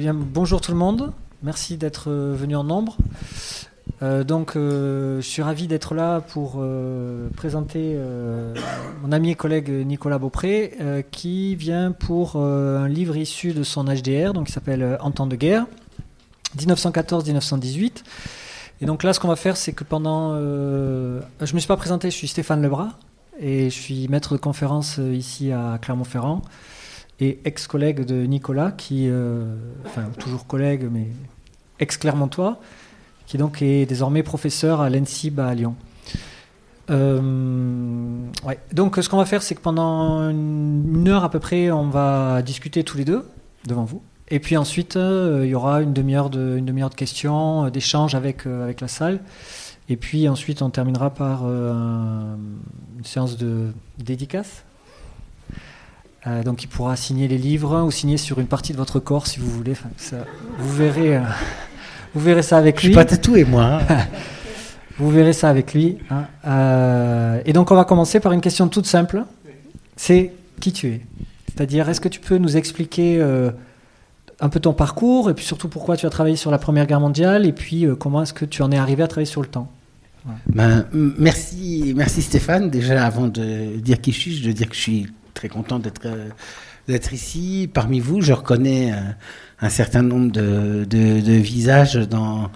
Eh bonjour tout le monde. Merci d'être euh, venu en nombre. Euh, donc, euh, je suis ravi d'être là pour présenter mon ami et collègue Nicolas Beaupré, qui vient pour un livre issu de son HDR, donc qui s'appelle En temps de guerre, 1914-1918. Et donc là, ce qu'on va faire, c'est que pendant. je ne me suis pas présenté, je suis Stéphane Lebras, et je suis maître de conférence ici à Clermont-Ferrand, et ex-collègue de Nicolas, qui. euh, enfin, toujours collègue, mais ex-Clermontois qui donc est désormais professeur à l'ENSIB à Lyon. Euh, ouais. Donc ce qu'on va faire, c'est que pendant une heure à peu près, on va discuter tous les deux devant vous. Et puis ensuite, euh, il y aura une demi-heure de, demi-heure de questions, d'échanges avec, avec la salle. Et puis ensuite, on terminera par un- une séance de dédicace. Euh, donc il pourra signer les livres ou signer sur une partie de votre corps si vous voulez. Enfin, ça, vous verrez. euh, vous verrez ça avec Je suis lui. pas tatoué, moi. hein. Vous verrez ça avec lui. hein. Euh, et donc, on va commencer par une question toute simple. C'est qui tu es? C'est-à-dire, est-ce que tu peux nous expliquer euh, un peu ton parcours et puis surtout pourquoi tu as travaillé sur la Première Guerre mondiale et puis comment est-ce que tu en es arrivé à travailler sur le temps? Ben, merci, merci Stéphane. Déjà, avant de dire qui je suis, je veux dire que je suis très content d'être euh, d'être ici. Parmi vous, je reconnais euh, un certain nombre de, visages dans,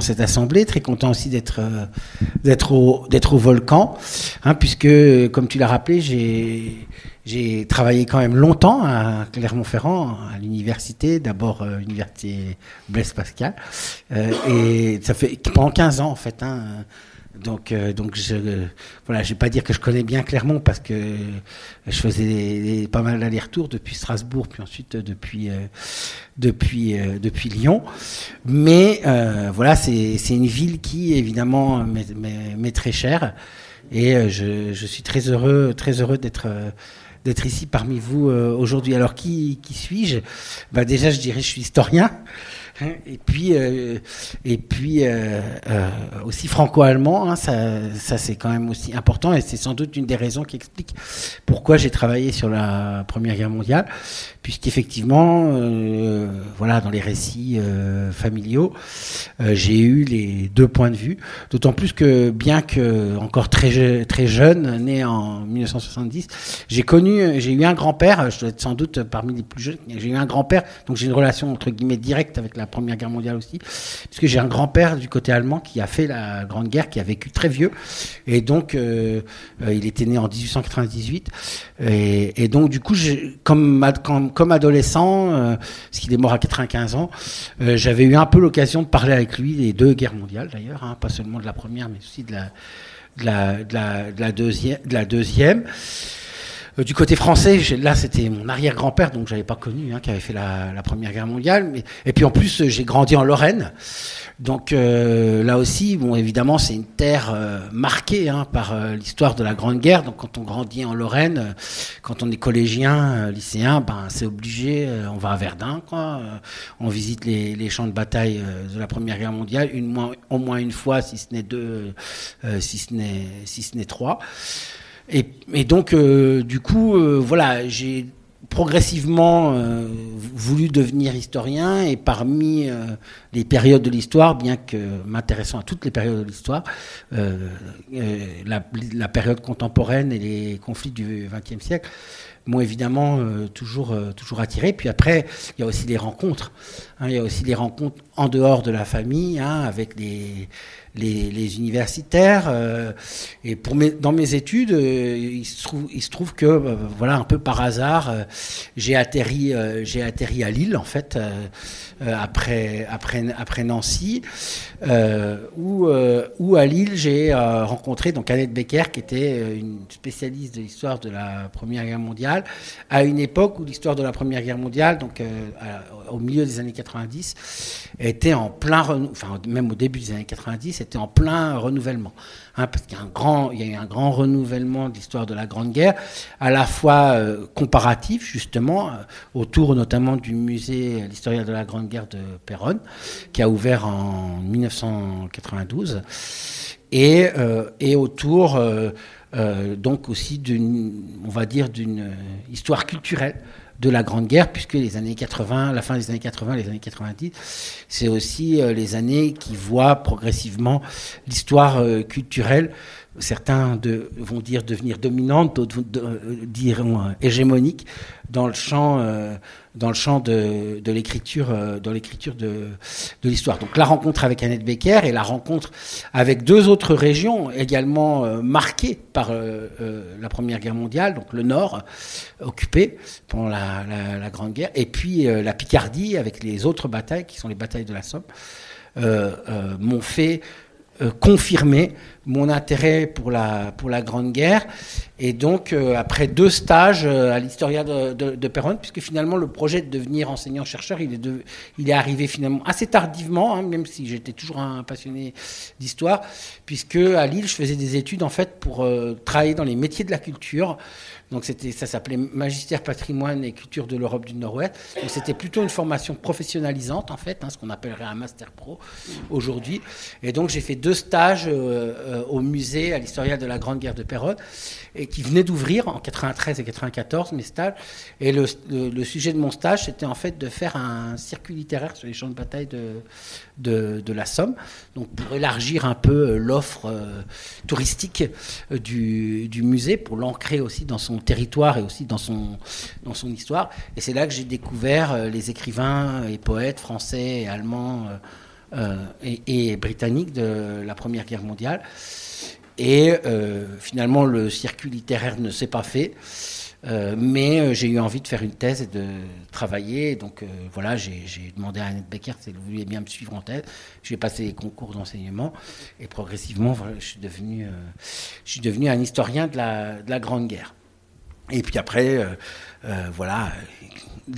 cette assemblée. Très content aussi d'être euh, au, volcan, hein, puisque, comme tu l'as rappelé, j'ai travaillé quand même longtemps à Clermont-Ferrand, à l'université, d'abord euh, l'université Blaise Pascal, et ça fait pendant 15 ans en fait. Hein, donc, euh, donc je, euh, voilà, je vais pas dire que je connais bien Clermont parce que je faisais pas mal d'allers-retours depuis Strasbourg, puis ensuite euh, depuis euh, depuis euh, depuis Lyon. Mais euh, voilà, c'est une ville qui évidemment m'est- très chère et je, je suis très heureux très heureux d'être d'être ici parmi vous aujourd'hui. Alors qui qui suis-je? Bah déjà, je dirais je suis historien. Hein, Et puis, euh, et puis euh, euh, aussi franco-allemand, hein, ça, ça c'est quand même aussi important et c'est sans doute une des raisons qui explique pourquoi j'ai travaillé sur la Première Guerre mondiale, puisqu'effectivement, euh, voilà, dans les récits euh, familiaux, euh, j'ai eu les deux points de vue. D'autant plus que bien que encore très très jeune, né en 1970, j'ai connu, j'ai eu un grand-père. Je dois être sans doute parmi les plus jeunes. J'ai eu un grand-père, donc j'ai une relation entre guillemets directe avec la Première Guerre mondiale aussi, puisque j'ai un grand-père du côté allemand qui a fait la Grande Guerre, qui a vécu très vieux, et donc euh, euh, il était né en 1898, et, donc du coup, comme comme, adolescent, euh, parce qu'il est mort à 95 ans, euh, j'avais eu un peu l'occasion de parler avec lui des deux guerres mondiales d'ailleurs, hein, pas seulement de la première, mais aussi de la, de la deuxième. De la deuxième. Euh, du côté français, là c'était mon arrière-grand-père, donc j'avais pas connu, hein, qui avait fait la, la Première Guerre mondiale. Mais, et puis en plus, euh, j'ai grandi en Lorraine, donc euh, là aussi, bon évidemment, c'est une terre euh, marquée hein, par euh, l'histoire de la Grande Guerre. Donc quand on grandit en Lorraine, quand on est collégien, lycéen, ben c'est obligé, on va à Verdun, quoi. on visite les, les champs de bataille de la Première Guerre mondiale, une au moins une fois, si ce n'est deux, si ce n'est si ce n'est trois. Et, donc, euh, du coup, euh, voilà, j'ai progressivement euh, voulu devenir historien et parmi les périodes de l'histoire, bien que m'intéressant à toutes les périodes de l'histoire, la, période contemporaine et les conflits du XXe siècle m'ont évidemment toujours, toujours attiré. Puis après, il y a aussi les rencontres. hein, il y a aussi les rencontres en dehors de la famille, hein, avec les, les, universitaires. euh, et pour mes, dans mes études, euh, il, se trouve, il se trouve que, euh, voilà, un peu par hasard, j'ai atterri, j'ai atterri à Lille, en fait, après, après, après Nancy, où, où à Lille, j'ai rencontré donc Annette Becker, qui était une spécialiste de l'histoire de la Première Guerre mondiale, à une époque où l'histoire de la Première Guerre mondiale, donc au milieu des années 90, était en plein, renou- enfin même au début des années 90, était en plein renouvellement. Hein, parce qu'il y a un grand, il y a eu un grand renouvellement de l'histoire de la Grande Guerre, à la fois euh, comparatif justement, euh, autour notamment du musée l'historien de la Grande Guerre de Péronne, qui a ouvert en 1992, et, euh, et autour euh, euh, donc aussi d'une, on va dire, d'une euh, histoire culturelle de la Grande Guerre, puisque les années 80, la fin des années 80, les années 90, c'est aussi euh, les années qui voient progressivement l'histoire euh, culturelle certains vont dire devenir dominante, d'autres diront hégémonique dans le champ, dans le champ de, l'écriture, l'écriture de, l'histoire. Donc la rencontre avec Annette Becker et la rencontre avec deux autres régions également marquées par la Première Guerre mondiale, donc le Nord occupé pendant la, Grande Guerre, et puis la Picardie avec les autres batailles qui sont les batailles de la Somme, m'ont fait euh, confirmer mon intérêt pour la, pour la Grande Guerre. Et donc, euh, après deux stages euh, à l'Historia de, de, de Péronne, puisque finalement le projet de devenir enseignant-chercheur, il, est il est arrivé finalement assez tardivement, hein, même si j'étais toujours un passionné d'histoire, puisque à Lille, je faisais des études en fait pour travailler dans les métiers de la culture. Donc c'était, ça s'appelait Magistère patrimoine et culture de l'Europe du Nord-Ouest. Donc c'était plutôt une formation professionnalisante en fait, hein, ce qu'on appellerait un master pro aujourd'hui. Et donc j'ai fait deux stages euh, euh, au musée à l'historial de la Grande Guerre de Péronne et qui venait d'ouvrir en 93 et 94 mes stages. Et le, le, sujet de mon stage c'était en fait de faire un circuit littéraire sur les champs de bataille de, de, la Somme, donc pour élargir un peu euh, l'offre touristique du, du musée, pour l'ancrer aussi dans son territoire et aussi dans son, dans son histoire. Et c'est là que j'ai découvert euh, les écrivains et poètes français et allemands euh, euh, et, britanniques de la Première Guerre mondiale. Et finalement, le circuit littéraire ne s'est pas fait. Mais j'ai eu envie de faire une thèse et de travailler. Donc voilà, j'ai demandé à Annette Becker si elle voulait bien me suivre en thèse. J'ai passé les concours d'enseignement et progressivement, je, suis devenu, un historien de la, de la Grande Guerre. Et puis après, euh, euh, voilà,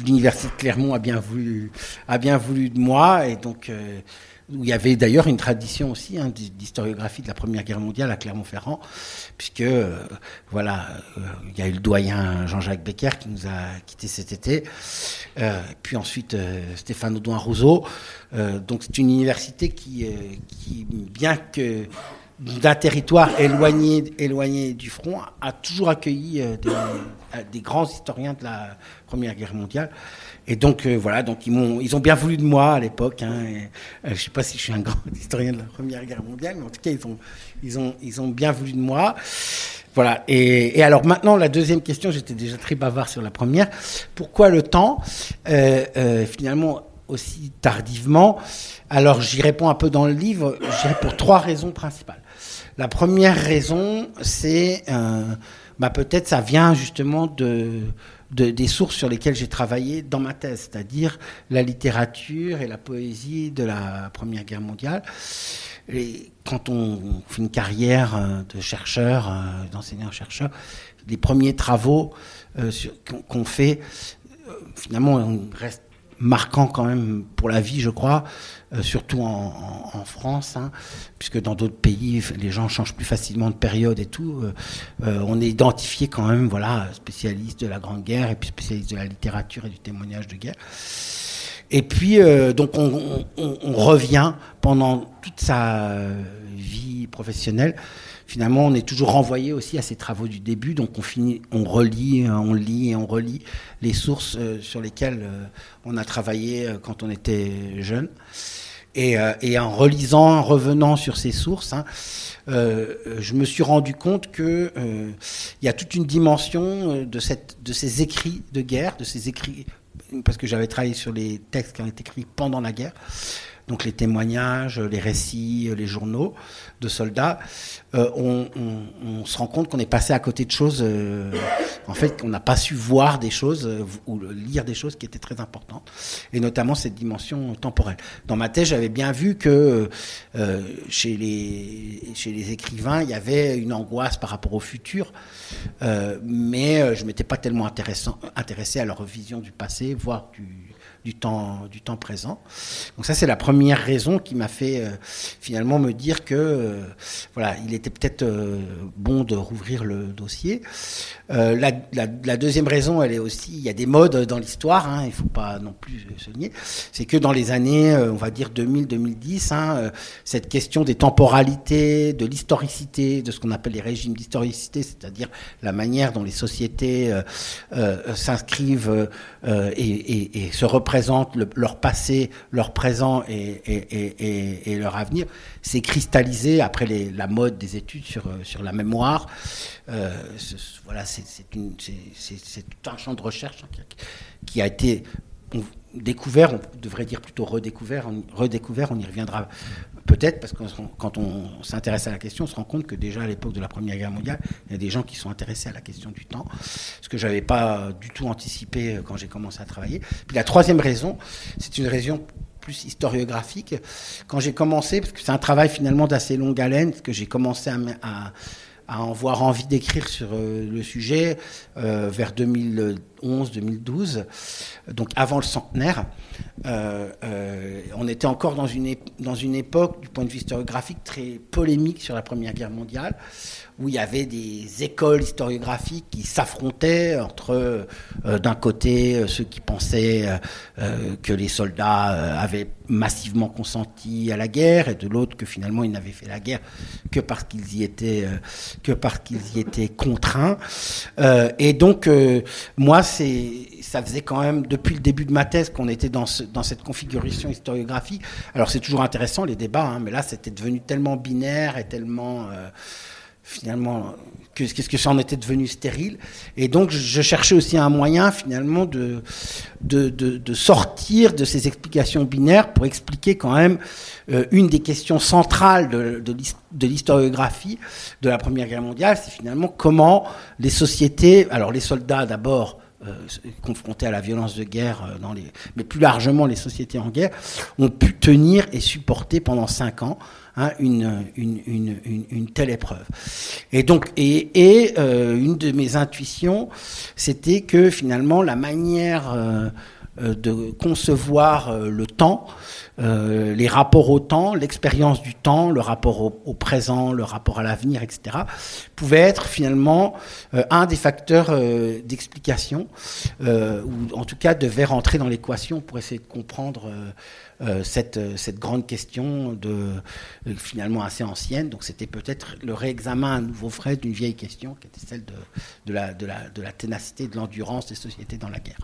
l'université de Clermont a bien voulu, a bien voulu de moi, et donc euh, où il y avait d'ailleurs une tradition aussi hein, d'historiographie de la Première Guerre mondiale à Clermont-Ferrand, puisque voilà, il y a eu le doyen Jean-Jacques Becker qui nous a quitté cet été, puis ensuite Stéphane Audouin Rousseau. donc c'est une université qui, bien que d'un territoire éloigné, éloigné du front, a toujours accueilli euh, euh, des, grands historiens de la Première Guerre mondiale. Et donc euh, voilà, donc ils m'ont, ils ont bien voulu de moi à l'époque. Hein, je ne sais pas si je suis un grand historien de la Première Guerre mondiale, mais en tout cas ils ont, ils ont, ils ont bien voulu de moi. Voilà. Et, et alors maintenant la deuxième question, j'étais déjà très bavard sur la première. Pourquoi le temps Finalement aussi tardivement? Alors j'y réponds un peu dans le livre. Je dirais pour trois raisons principales. La première raison, c'est euh, bah peut-être ça vient justement de, des sources sur lesquelles j'ai travaillé dans ma thèse, c'est-à-dire la littérature et la poésie de la Première Guerre mondiale. Et quand on fait une carrière euh, de chercheur, euh, d'enseignant-chercheur, les premiers travaux qu'on fait, finalement, on reste marquant quand même pour la vie, je crois, euh, surtout en, en, France, hein, puisque dans d'autres pays, les gens changent plus facilement de période et tout. Euh, euh, on est identifié quand même, voilà, spécialiste de la Grande Guerre et puis spécialiste de la littérature et du témoignage de guerre. Et puis, donc, on, on, on, revient pendant toute sa vie professionnelle finalement, on est toujours renvoyé aussi à ces travaux du début. Donc, on finit, on relit, euh, on lit et on relit les sources euh, sur lesquelles euh, on a travaillé quand on était jeune. Et, en relisant, en revenant sur ces sources, hein, je me suis rendu compte que il y a toute une dimension de, de ces écrits de guerre, de ces écrits, parce que j'avais travaillé sur les textes qui ont été écrits pendant la guerre, donc les témoignages, les récits, les journaux de soldats, euh, on, se rend compte qu'on est passé à côté de choses, euh, en fait, qu'on n'a pas su voir des choses euh, ou lire des choses qui étaient très importantes, et notamment cette dimension temporelle. Dans ma thèse, j'avais bien vu que chez, les, chez les écrivains, il y avait une angoisse par rapport au futur, mais je m'étais pas tellement intéressé à leur vision du passé, voire du du temps, du temps présent. Donc ça, c'est la première raison qui m'a fait euh, finalement me dire que euh, voilà, il était peut-être euh, bon de rouvrir le dossier. La, deuxième raison, elle est aussi, il y a des modes dans l'histoire, hein, il faut pas non plus se nier, c'est que dans les années, on va dire 2000-2010, hein, cette question des temporalités, de l'historicité, de ce qu'on appelle les régimes d'historicité, c'est-à-dire la manière dont les sociétés s'inscrivent et, et, et se représentent leur passé, leur présent et, leur avenir, c'est cristallisé après la mode des études sur, euh, la mémoire. Euh, voilà, c'est tout un champ de recherche hein, qui, a été découvert, on devrait dire plutôt redécouvert, redécouvert, on y reviendra Peut-être parce que quand on s'intéresse à la question, on se rend compte que déjà à l'époque de la Première Guerre mondiale, il y a des gens qui sont intéressés à la question du temps, ce que je n'avais pas du tout anticipé euh, quand j'ai commencé à travailler. Puis la troisième raison, c'est une raison plus historiographique. Quand j'ai commencé, parce que c'est un travail finalement d'assez longue haleine, que j'ai commencé à, à en avoir envie d'écrire sur euh, le sujet euh, vers 2011-2012, donc avant le centenaire. Euh, on était encore dans une, dans une époque, du point de vue historiographique, très polémique sur la Première Guerre mondiale où il y avait des écoles historiographiques qui s'affrontaient entre, euh, d'un côté, euh, ceux qui pensaient euh, que les soldats avaient massivement consenti à la guerre, et de l'autre que finalement ils n'avaient fait la guerre que parce qu'ils y étaient, que parce qu'ils y étaient contraints. et donc, moi, ça faisait quand même depuis le début de ma thèse qu'on était dans, ce, dans cette configuration historiographique. Alors c'est toujours intéressant les débats, hein, mais là c'était devenu tellement binaire et tellement finalement qu'est-ce que ça en était devenu stérile. Et donc je cherchais aussi un moyen finalement de, de, de, sortir de ces explications binaires pour expliquer quand même euh, une des questions centrales de, de l'historiographie de la Première Guerre mondiale, c'est finalement comment les sociétés, alors les soldats d'abord, euh, confrontés à la violence de guerre, euh, dans les, mais plus largement les sociétés en guerre, ont pu tenir et supporter pendant cinq ans Hein, une, une, une, une, telle épreuve. Et donc, et, et euh, une de mes intuitions, c'était que finalement la manière euh, euh, de concevoir le temps, les rapports au temps, l'expérience du temps, le rapport au, présent, le rapport à l'avenir, etc., pouvait être finalement un des facteurs d'explication, ou en tout cas devait rentrer dans l'équation pour essayer de comprendre euh, cette, euh, grande question de, euh, finalement assez ancienne. Donc c'était peut-être le réexamen à nouveau frais d'une vieille question qui était celle de la ténacité, de l'endurance des sociétés dans la guerre.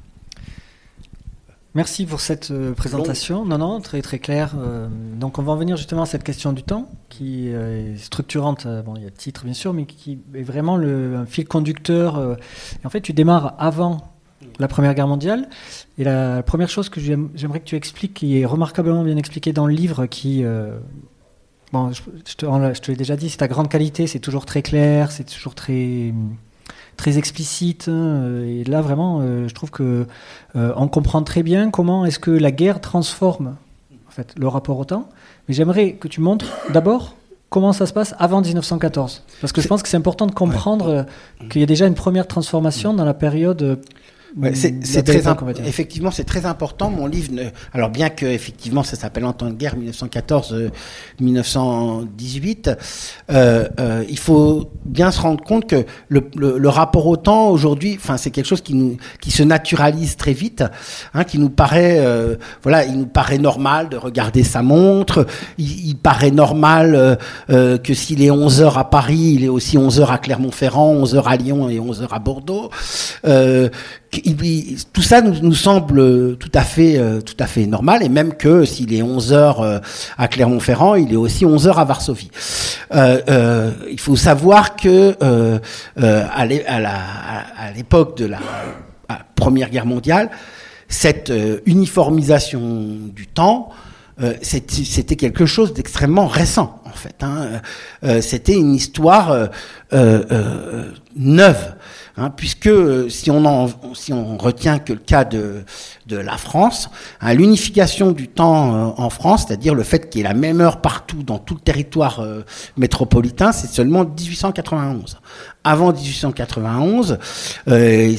Merci pour cette présentation. Non, non, très très clair. donc on va en venir justement à cette question du temps qui est structurante. Bon, il y a le titre bien sûr, mais qui est vraiment le un fil conducteur. Et en fait, tu démarres avant la Première Guerre mondiale. Et la première chose que j'aimerais que tu expliques, qui est remarquablement bien expliquée dans le livre, qui... Euh, bon, je, te, je te l'ai déjà dit, c'est ta grande qualité, c'est toujours très clair, c'est toujours très très explicite. Hein, et là, vraiment, euh, je trouve que euh, on comprend très bien comment est-ce que la guerre transforme en fait le rapport au temps. Mais j'aimerais que tu montres d'abord comment ça se passe avant 1914, parce que je pense que c'est important de comprendre qu'il y a déjà une première transformation dans la période c'est très effectivement c'est très important. Mon livre, ne, alors bien que effectivement ça s'appelle En temps de guerre 1914-1918, euh, euh, il faut bien se rendre compte que le, le, le rapport au temps aujourd'hui, enfin c'est quelque chose qui nous qui se naturalise très vite, hein, qui nous paraît euh, voilà, il nous paraît normal de regarder sa montre, il, il paraît normal euh, euh, que s'il est 11 heures à Paris, il est aussi 11 heures à Clermont-Ferrand, 11 heures à Lyon et 11 heures à Bordeaux. Euh, tout ça nous, semble tout à fait euh, tout à fait normal et même que s'il est 11 heures euh, à Clermont-Ferrand, il est aussi 11 heures à Varsovie. Euh, il faut savoir que à l'époque de la Première Guerre mondiale, cette uniformisation du temps c'était quelque chose d'extrêmement récent en fait. Hein. c'était une histoire neuve. Hein, puisque euh, si on, en, si on retient que le cas de, de la France. Hein, L'unification du temps euh, en France, c'est-à-dire le fait qu'il y ait la même heure partout dans tout le territoire euh, métropolitain, c'est seulement 1891 avant 1891, euh,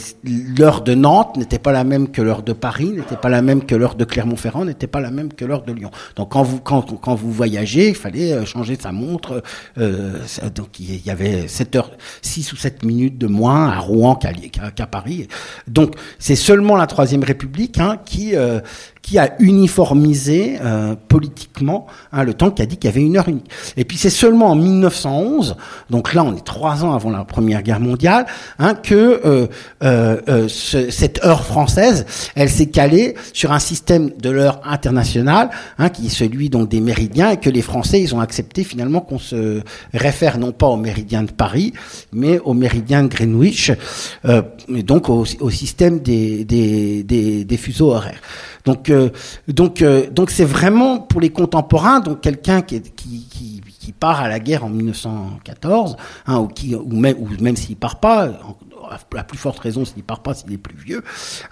l'heure de Nantes n'était pas la même que l'heure de Paris, n'était pas la même que l'heure de Clermont-Ferrand, n'était pas la même que l'heure de Lyon. Donc quand vous quand, quand vous voyagez, il fallait euh, changer sa montre. Euh, donc il y avait 7 heures, 6 ou 7 minutes de moins à Rouen qu'à Paris. Donc c'est seulement la Troisième République qui euh, qui a uniformisé euh, politiquement hein, le temps, qui a dit qu'il y avait une heure unique. Et puis c'est seulement en 1911, donc là on est trois ans avant la Première Guerre mondiale, hein, que euh, euh, euh ce, cette heure française, elle s'est calée sur un système de l'heure internationale, hein, qui est celui donc des méridiens, et que les Français ils ont accepté finalement qu'on se réfère non pas au méridien de Paris, mais au méridien de Greenwich, euh, et donc au, au système des, des, des, des fuseaux horaires. Donc, euh, donc, euh, donc c'est vraiment pour les contemporains, donc quelqu'un qui, qui, part à la guerre en 1914, hein, ou, qui, ou même, ou même s'il part pas, la plus forte raison s'il part pas s'il est plus vieux,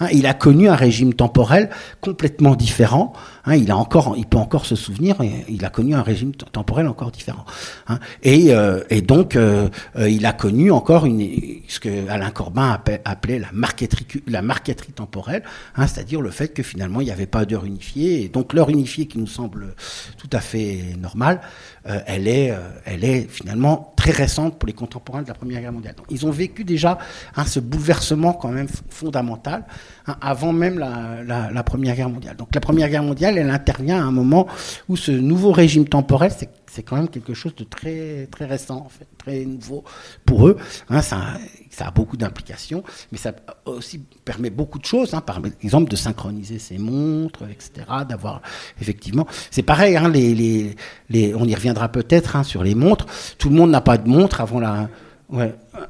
hein, il a connu un régime temporel complètement différent. Hein, il a encore, il peut encore se souvenir, il a connu un régime temporel encore différent. Hein, et, euh, et, donc, euh, euh, il a connu encore ce que Alain Corbin appelait la marqueterie, la marqueterie temporelle, hein, c'est-à-dire le fait que finalement il n'y avait pas d'heure unifiée. Et donc l'heure unifiée qui nous semble tout à fait normale, euh, elle est, euh, elle est finalement très récente pour les contemporains de la Première Guerre mondiale. Donc, ils ont vécu déjà hein, ce bouleversement quand même fondamental hein, avant même la, la, la, Première Guerre mondiale. Donc la Première Guerre mondiale, elle intervient à un moment où ce nouveau régime temporel, c'est c'est quand même quelque chose de très très récent très nouveau pour eux. Hein, ça, a beaucoup d'implications, mais ça aussi permet beaucoup de choses. Hein, par exemple, de synchroniser ses montres, etc. D'avoir effectivement, c'est pareil. Hein, on y reviendra peut-être sur les montres. Tout le monde n'a pas de montre avant la.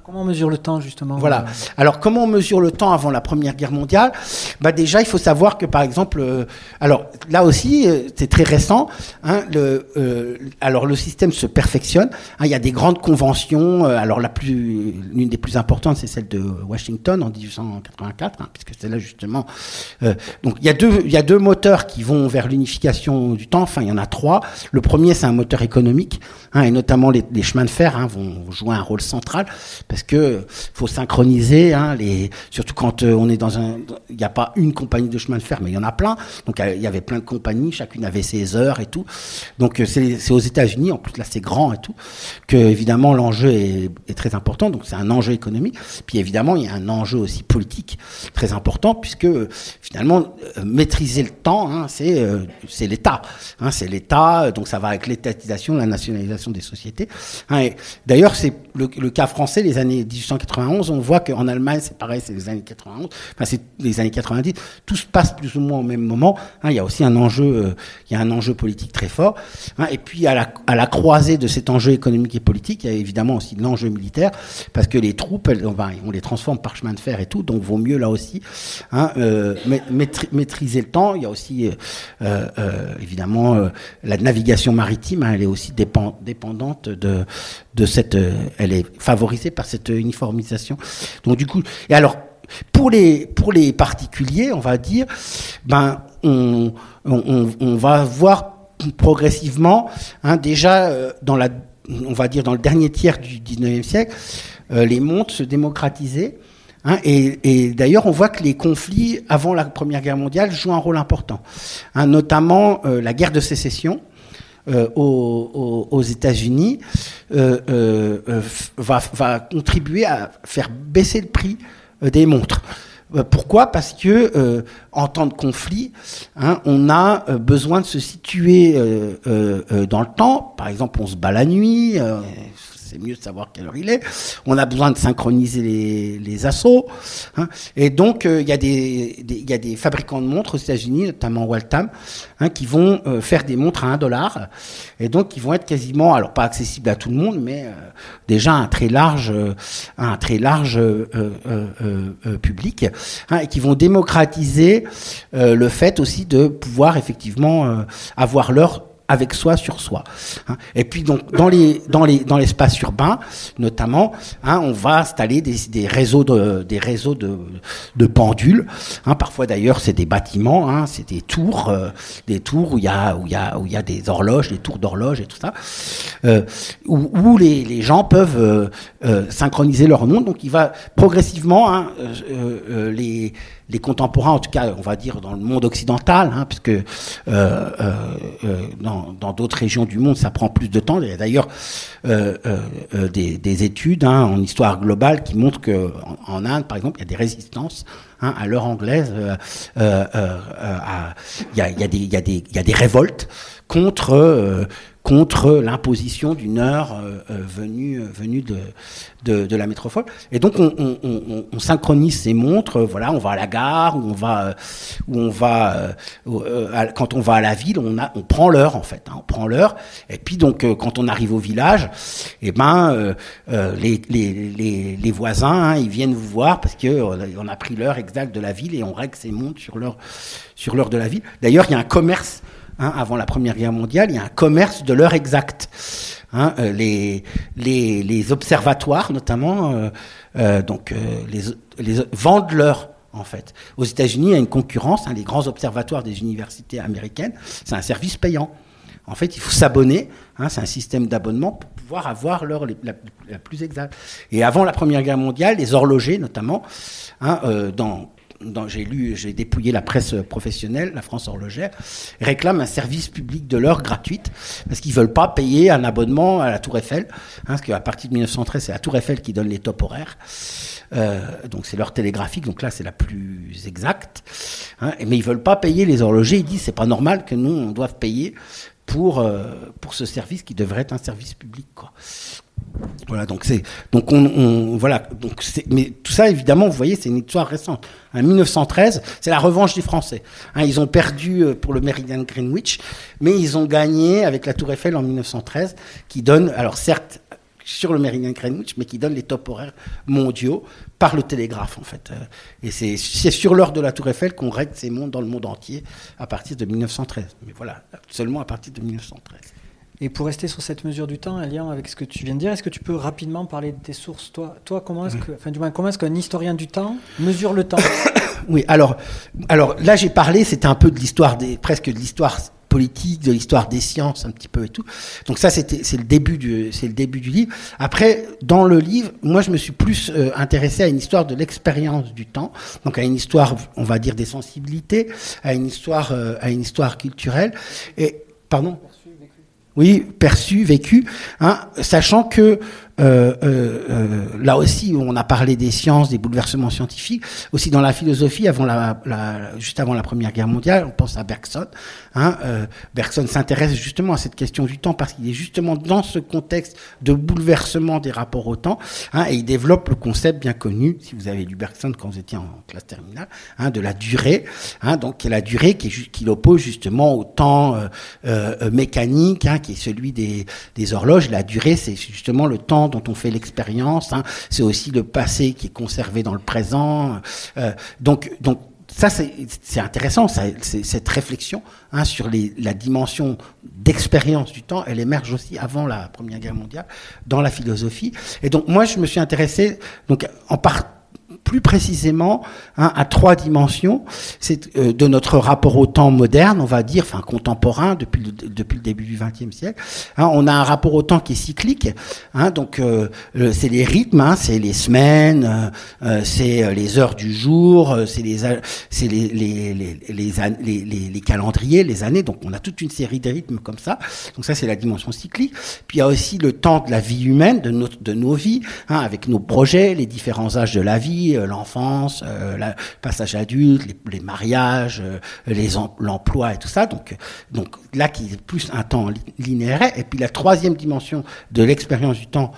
Comment on mesure le temps justement Voilà. Euh alors comment on mesure le temps avant la Première Guerre mondiale? Bah déjà il faut savoir que par exemple, euh, alors là aussi euh, c'est très récent. Hein, le, euh, alors le système se perfectionne. Hein, il y a des grandes conventions. Euh, alors la plus, l'une des plus importantes c'est celle de Washington en 1884, hein, puisque c'est là justement. donc il y a deux, il y a deux moteurs qui vont vers l'unification du temps. Enfin il y en a trois. Le premier c'est un moteur économique, hein, et notamment les, les chemins de fer hein, vont jouer un rôle central parce que faut synchroniser hein, les surtout quand euh, on est dans un il n'y a pas une compagnie de chemin de fer mais il y en a plein. Donc il y avait plein de compagnies chacune avait ses heures et tout. Donc euh, c'est aux États-Unis en plus là c'est grand et tout que évidemment l'enjeu est, très important. Donc c'est un enjeu économique. Puis évidemment il y a un enjeu aussi politique très important puisque finalement euh, maîtriser le temps hein, c'est euh, c'est l'État hein, c'est l'État. Donc ça va avec l'étatisation la nationalisation des sociétés hein, d'ailleurs c'est le, cas français, les années 1891, on voit qu'en Allemagne, c'est pareil, c'est les années 91, enfin c'est les années 90, tout se passe plus ou moins au même moment. Hein, il y a aussi un enjeu, euh, il y a un enjeu politique très fort. Hein, et puis à la, croisée de cet enjeu économique et politique, il y a évidemment aussi l'enjeu militaire, parce que les troupes, elles, on, on les transforme par chemin de fer et tout, donc vaut mieux là aussi hein, euh, maîtriser le temps. Il y a aussi euh, euh, évidemment euh, la navigation maritime, hein, elle est aussi dépend, dépendante de, de cette, elle est favorisé par cette uniformisation. Donc du coup, et alors pour les pour les particuliers, on va dire, ben on on, va voir progressivement, hein, déjà euh, dans la, on va dire dans le dernier tiers du 19e siècle, euh, les montres se démocratiser. Hein, et, et d'ailleurs, on voit que les conflits avant la Première Guerre mondiale jouent un rôle important, hein, notamment euh, la guerre de sécession, euh, aux, aux, États-Unis euh, euh, va, va, contribuer à faire baisser le prix des montres. Pourquoi? Parce que en temps de conflit, hein, on a besoin de se situer dans le temps. Par exemple, on se bat la nuit c'est mieux de savoir quelle heure il est. On a besoin de synchroniser les, assauts. Hein. Et donc, euh, il y, a des, des, y a des fabricants de montres aux États-Unis, notamment Waltham, hein, qui vont euh, faire des montres à 1 dollar. Et donc, qui vont être quasiment, alors pas accessibles à tout le monde, mais euh, déjà un très large, un très large public, hein, et qui vont démocratiser le fait aussi de pouvoir effectivement avoir l'heure avec soi sur soi. Hein. Et puis donc dans les dans les dans l'espace urbain notamment, hein, on va installer des, des réseaux de des réseaux de de pendules. Hein. Parfois d'ailleurs c'est des bâtiments, hein, c'est des tours, euh, des tours où il y a où il y a où il y a des horloges, des tours d'horloges et tout ça, euh, où, où les, les gens peuvent euh, euh synchroniser leur monde. Donc il va progressivement hein, euh, les les contemporains, en tout cas, on va dire dans le monde occidental, hein, puisque euh, euh, euh, dans d'autres régions du monde, ça prend plus de temps. Il y a d'ailleurs euh, euh, des, des, études hein, en histoire globale qui montrent que en, Inde, par exemple, il y a des résistances hein, à l'heure anglaise. Il y, a des, y a des révoltes contre contre l'imposition d'une heure euh, euh, venue, euh, venue de, de, la métropole. Et donc on, on, on, on, synchronise ces montres. Voilà, on va à la gare, ou on va, où on va, quand on va à la ville, on, a, on prend l'heure en fait. Hein, on prend l'heure. Et puis donc quand on arrive au village, eh ben les, les, les, les, voisins, hein, ils viennent vous voir parce que on a pris l'heure exacte de la ville et on règle ces montres sur l'heure de la ville. D'ailleurs, il y a un commerce Hein, avant la Première Guerre mondiale, il y a un commerce de l'heure exacte. Hein, euh, les, observatoires, notamment, euh, euh, vendent l'heure. En fait, aux États-Unis, il y a une concurrence. Hein, les grands observatoires des universités américaines, c'est un service payant. En fait, il faut s'abonner. C'est un système d'abonnement pour pouvoir avoir l'heure la, plus exacte. Et avant la Première Guerre mondiale, les horlogers, notamment, dans j'ai lu, j'ai dépouillé la presse professionnelle, la France horlogère, réclame un service public de l'heure gratuite parce qu'ils veulent pas payer un abonnement à la Tour Eiffel, hein, parce qu'à partir de 1913, c'est la Tour Eiffel qui donne les top horaires. Euh, donc c'est l'heure télégraphique, donc là c'est la plus exacte. Hein, mais ils veulent pas payer les horlogers. Ils disent c'est pas normal que nous on doive payer pour euh, pour ce service qui devrait être un service public. Voilà, donc c'est donc on, voilà donc c'est mais tout ça évidemment vous voyez c'est une histoire récente. En 1913, c'est la revanche des Français. Hein, ils ont perdu euh, pour le Meridian Greenwich, mais ils ont gagné avec la Tour Eiffel en 1913, qui donne alors certes sur le Meridian Greenwich, mais qui donne les top horaires mondiaux par le télégraphe en fait. Euh, et c'est sur l'heure de la Tour Eiffel qu'on règle ces mondes dans le monde entier à partir de 1913. Mais voilà, seulement à partir de 1913. Et pour rester sur cette mesure du temps, en lien avec ce que tu viens de dire, est-ce que tu peux rapidement parler de tes sources? Toi, toi comment est-ce que, enfin, du moins, comment est-ce qu'un historien du temps mesure le temps? Oui, alors, alors là, j'ai parlé, c'était un peu de l'histoire des, presque de l'histoire politique, de l'histoire des sciences, un petit peu et tout. Donc ça, c'était, c'est le début du, c'est le début du livre. Après, dans le livre, moi, je me suis plus euh, intéressé à une histoire de l'expérience du temps, donc à une histoire, on va dire, des sensibilités, à une histoire, euh, à une histoire culturelle. Et pardon? Oui, perçu, vécu, hein, sachant que là aussi, on a parlé des sciences, des bouleversements scientifiques. Aussi dans la philosophie, avant la, la juste avant la Première Guerre mondiale, on pense à Bergson. Hein, euh, Bergson s'intéresse justement à cette question du temps parce qu'il est justement dans ce contexte de bouleversement des rapports au temps, hein, et il développe le concept bien connu, si vous avez lu Bergson quand vous étiez en classe terminale, hein, de la durée. Hein, donc la durée qui, l'oppose justement au temps euh, euh, mécanique, hein, qui est celui des horloges. La durée, c'est justement le temps dont on fait l'expérience. Hein. C'est aussi le passé qui est conservé dans le présent. Euh, donc, donc ça, c'est intéressant, cette réflexion hein, sur la dimension d'expérience du temps, elle émerge aussi avant la Première Guerre mondiale dans la philosophie. Et donc, moi, je me suis intéressé, donc, en partie plus précisément hein, à trois dimensions c'est euh, de notre rapport au temps moderne, on va dire, enfin contemporain depuis le, depuis le début du XXe siècle. Hein, on a un rapport au temps qui est cyclique, hein, donc euh, c'est les rythmes, hein, c'est les semaines, euh, euh c'est euh, les heures du jour, euh, c'est les c'est les, les, les, les, les calendriers, les années. Donc on a toute une série de rythmes comme ça. Donc ça c'est la dimension cyclique. Puis il y a aussi le temps de la vie humaine, de notre de nos vies, hein, avec nos projets, les différents âges de la vie euh, l'enfance, euh, le passage adulte, les, mariages, euh, l'emploi et tout ça. Donc, donc là, qui est plus un temps linéaire. Et puis la troisième dimension de l'expérience du temps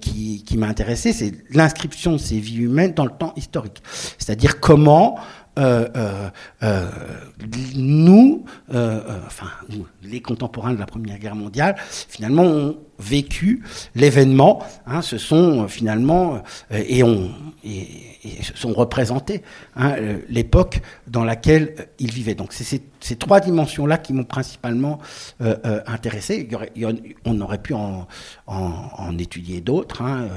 qui, m'a intéressé, c'est l'inscription de ces vies humaines dans le temps historique. C'est-à-dire comment nous, enfin les contemporains de la Première Guerre mondiale, finalement, on, vécu l'événement, hein, ce sont finalement et on sont représentés hein, l'époque dans laquelle ils vivaient. Donc c'est ces, ces, trois dimensions-là qui m'ont principalement intéressé. on aurait pu en, en, étudier d'autres. Hein.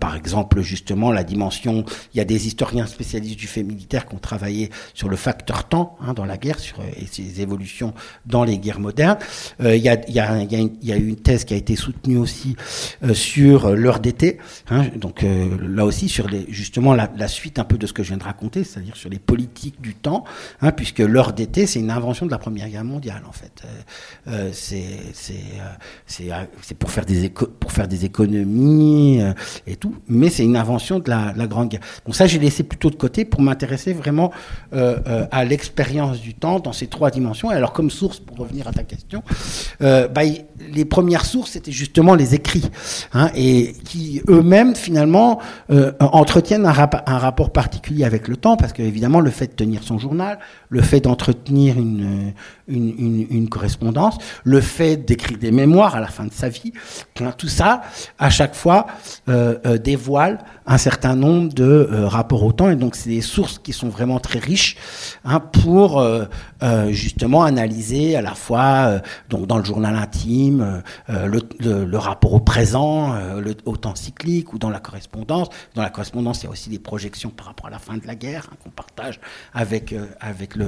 par exemple, justement, la dimension. Il y a des historiens spécialistes du fait militaire qui ont travaillé sur le facteur temps hein, dans la guerre sur, et ses évolutions dans les guerres modernes. il, y a, il, y a, il, y une thèse qui a été soutenue aussi euh, sur l'heure d'été. Hein, donc euh, là aussi sur les, justement la, la, suite un peu de ce que je viens de raconter, c'est-à-dire sur les politiques du temps, hein, puisque l'heure d'été c'est une invention de la Première Guerre mondiale en fait. Euh, c'est c'est pour faire des pour faire des économies et tout, mais c'est une invention de la, Grande Guerre. Donc ça j'ai laissé plutôt de côté pour m'intéresser vraiment à l'expérience du temps dans ces trois dimensions. Et alors comme source pour revenir à ta question, bah, les premières sources, c'était justement les écrits, hein, et qui eux-mêmes, finalement, euh, entretiennent un, rapport particulier avec le temps, parce que évidemment, le fait tenir son journal, le fait d'entretenir une, une, correspondance, le fait d'écrire des mémoires à la fin de sa vie, tout ça, à chaque fois, euh, euh, dévoile un certain nombre de rapports au temps, et donc c'est des sources qui sont vraiment très riches hein, pour justement analyser à la fois, donc dans le journal intime, euh, le, rapport au présent, euh, le, au temps cyclique ou dans la correspondance. Dans la correspondance, il y a aussi des projections par rapport à la fin de la guerre hein, qu'on partage avec, euh, avec le,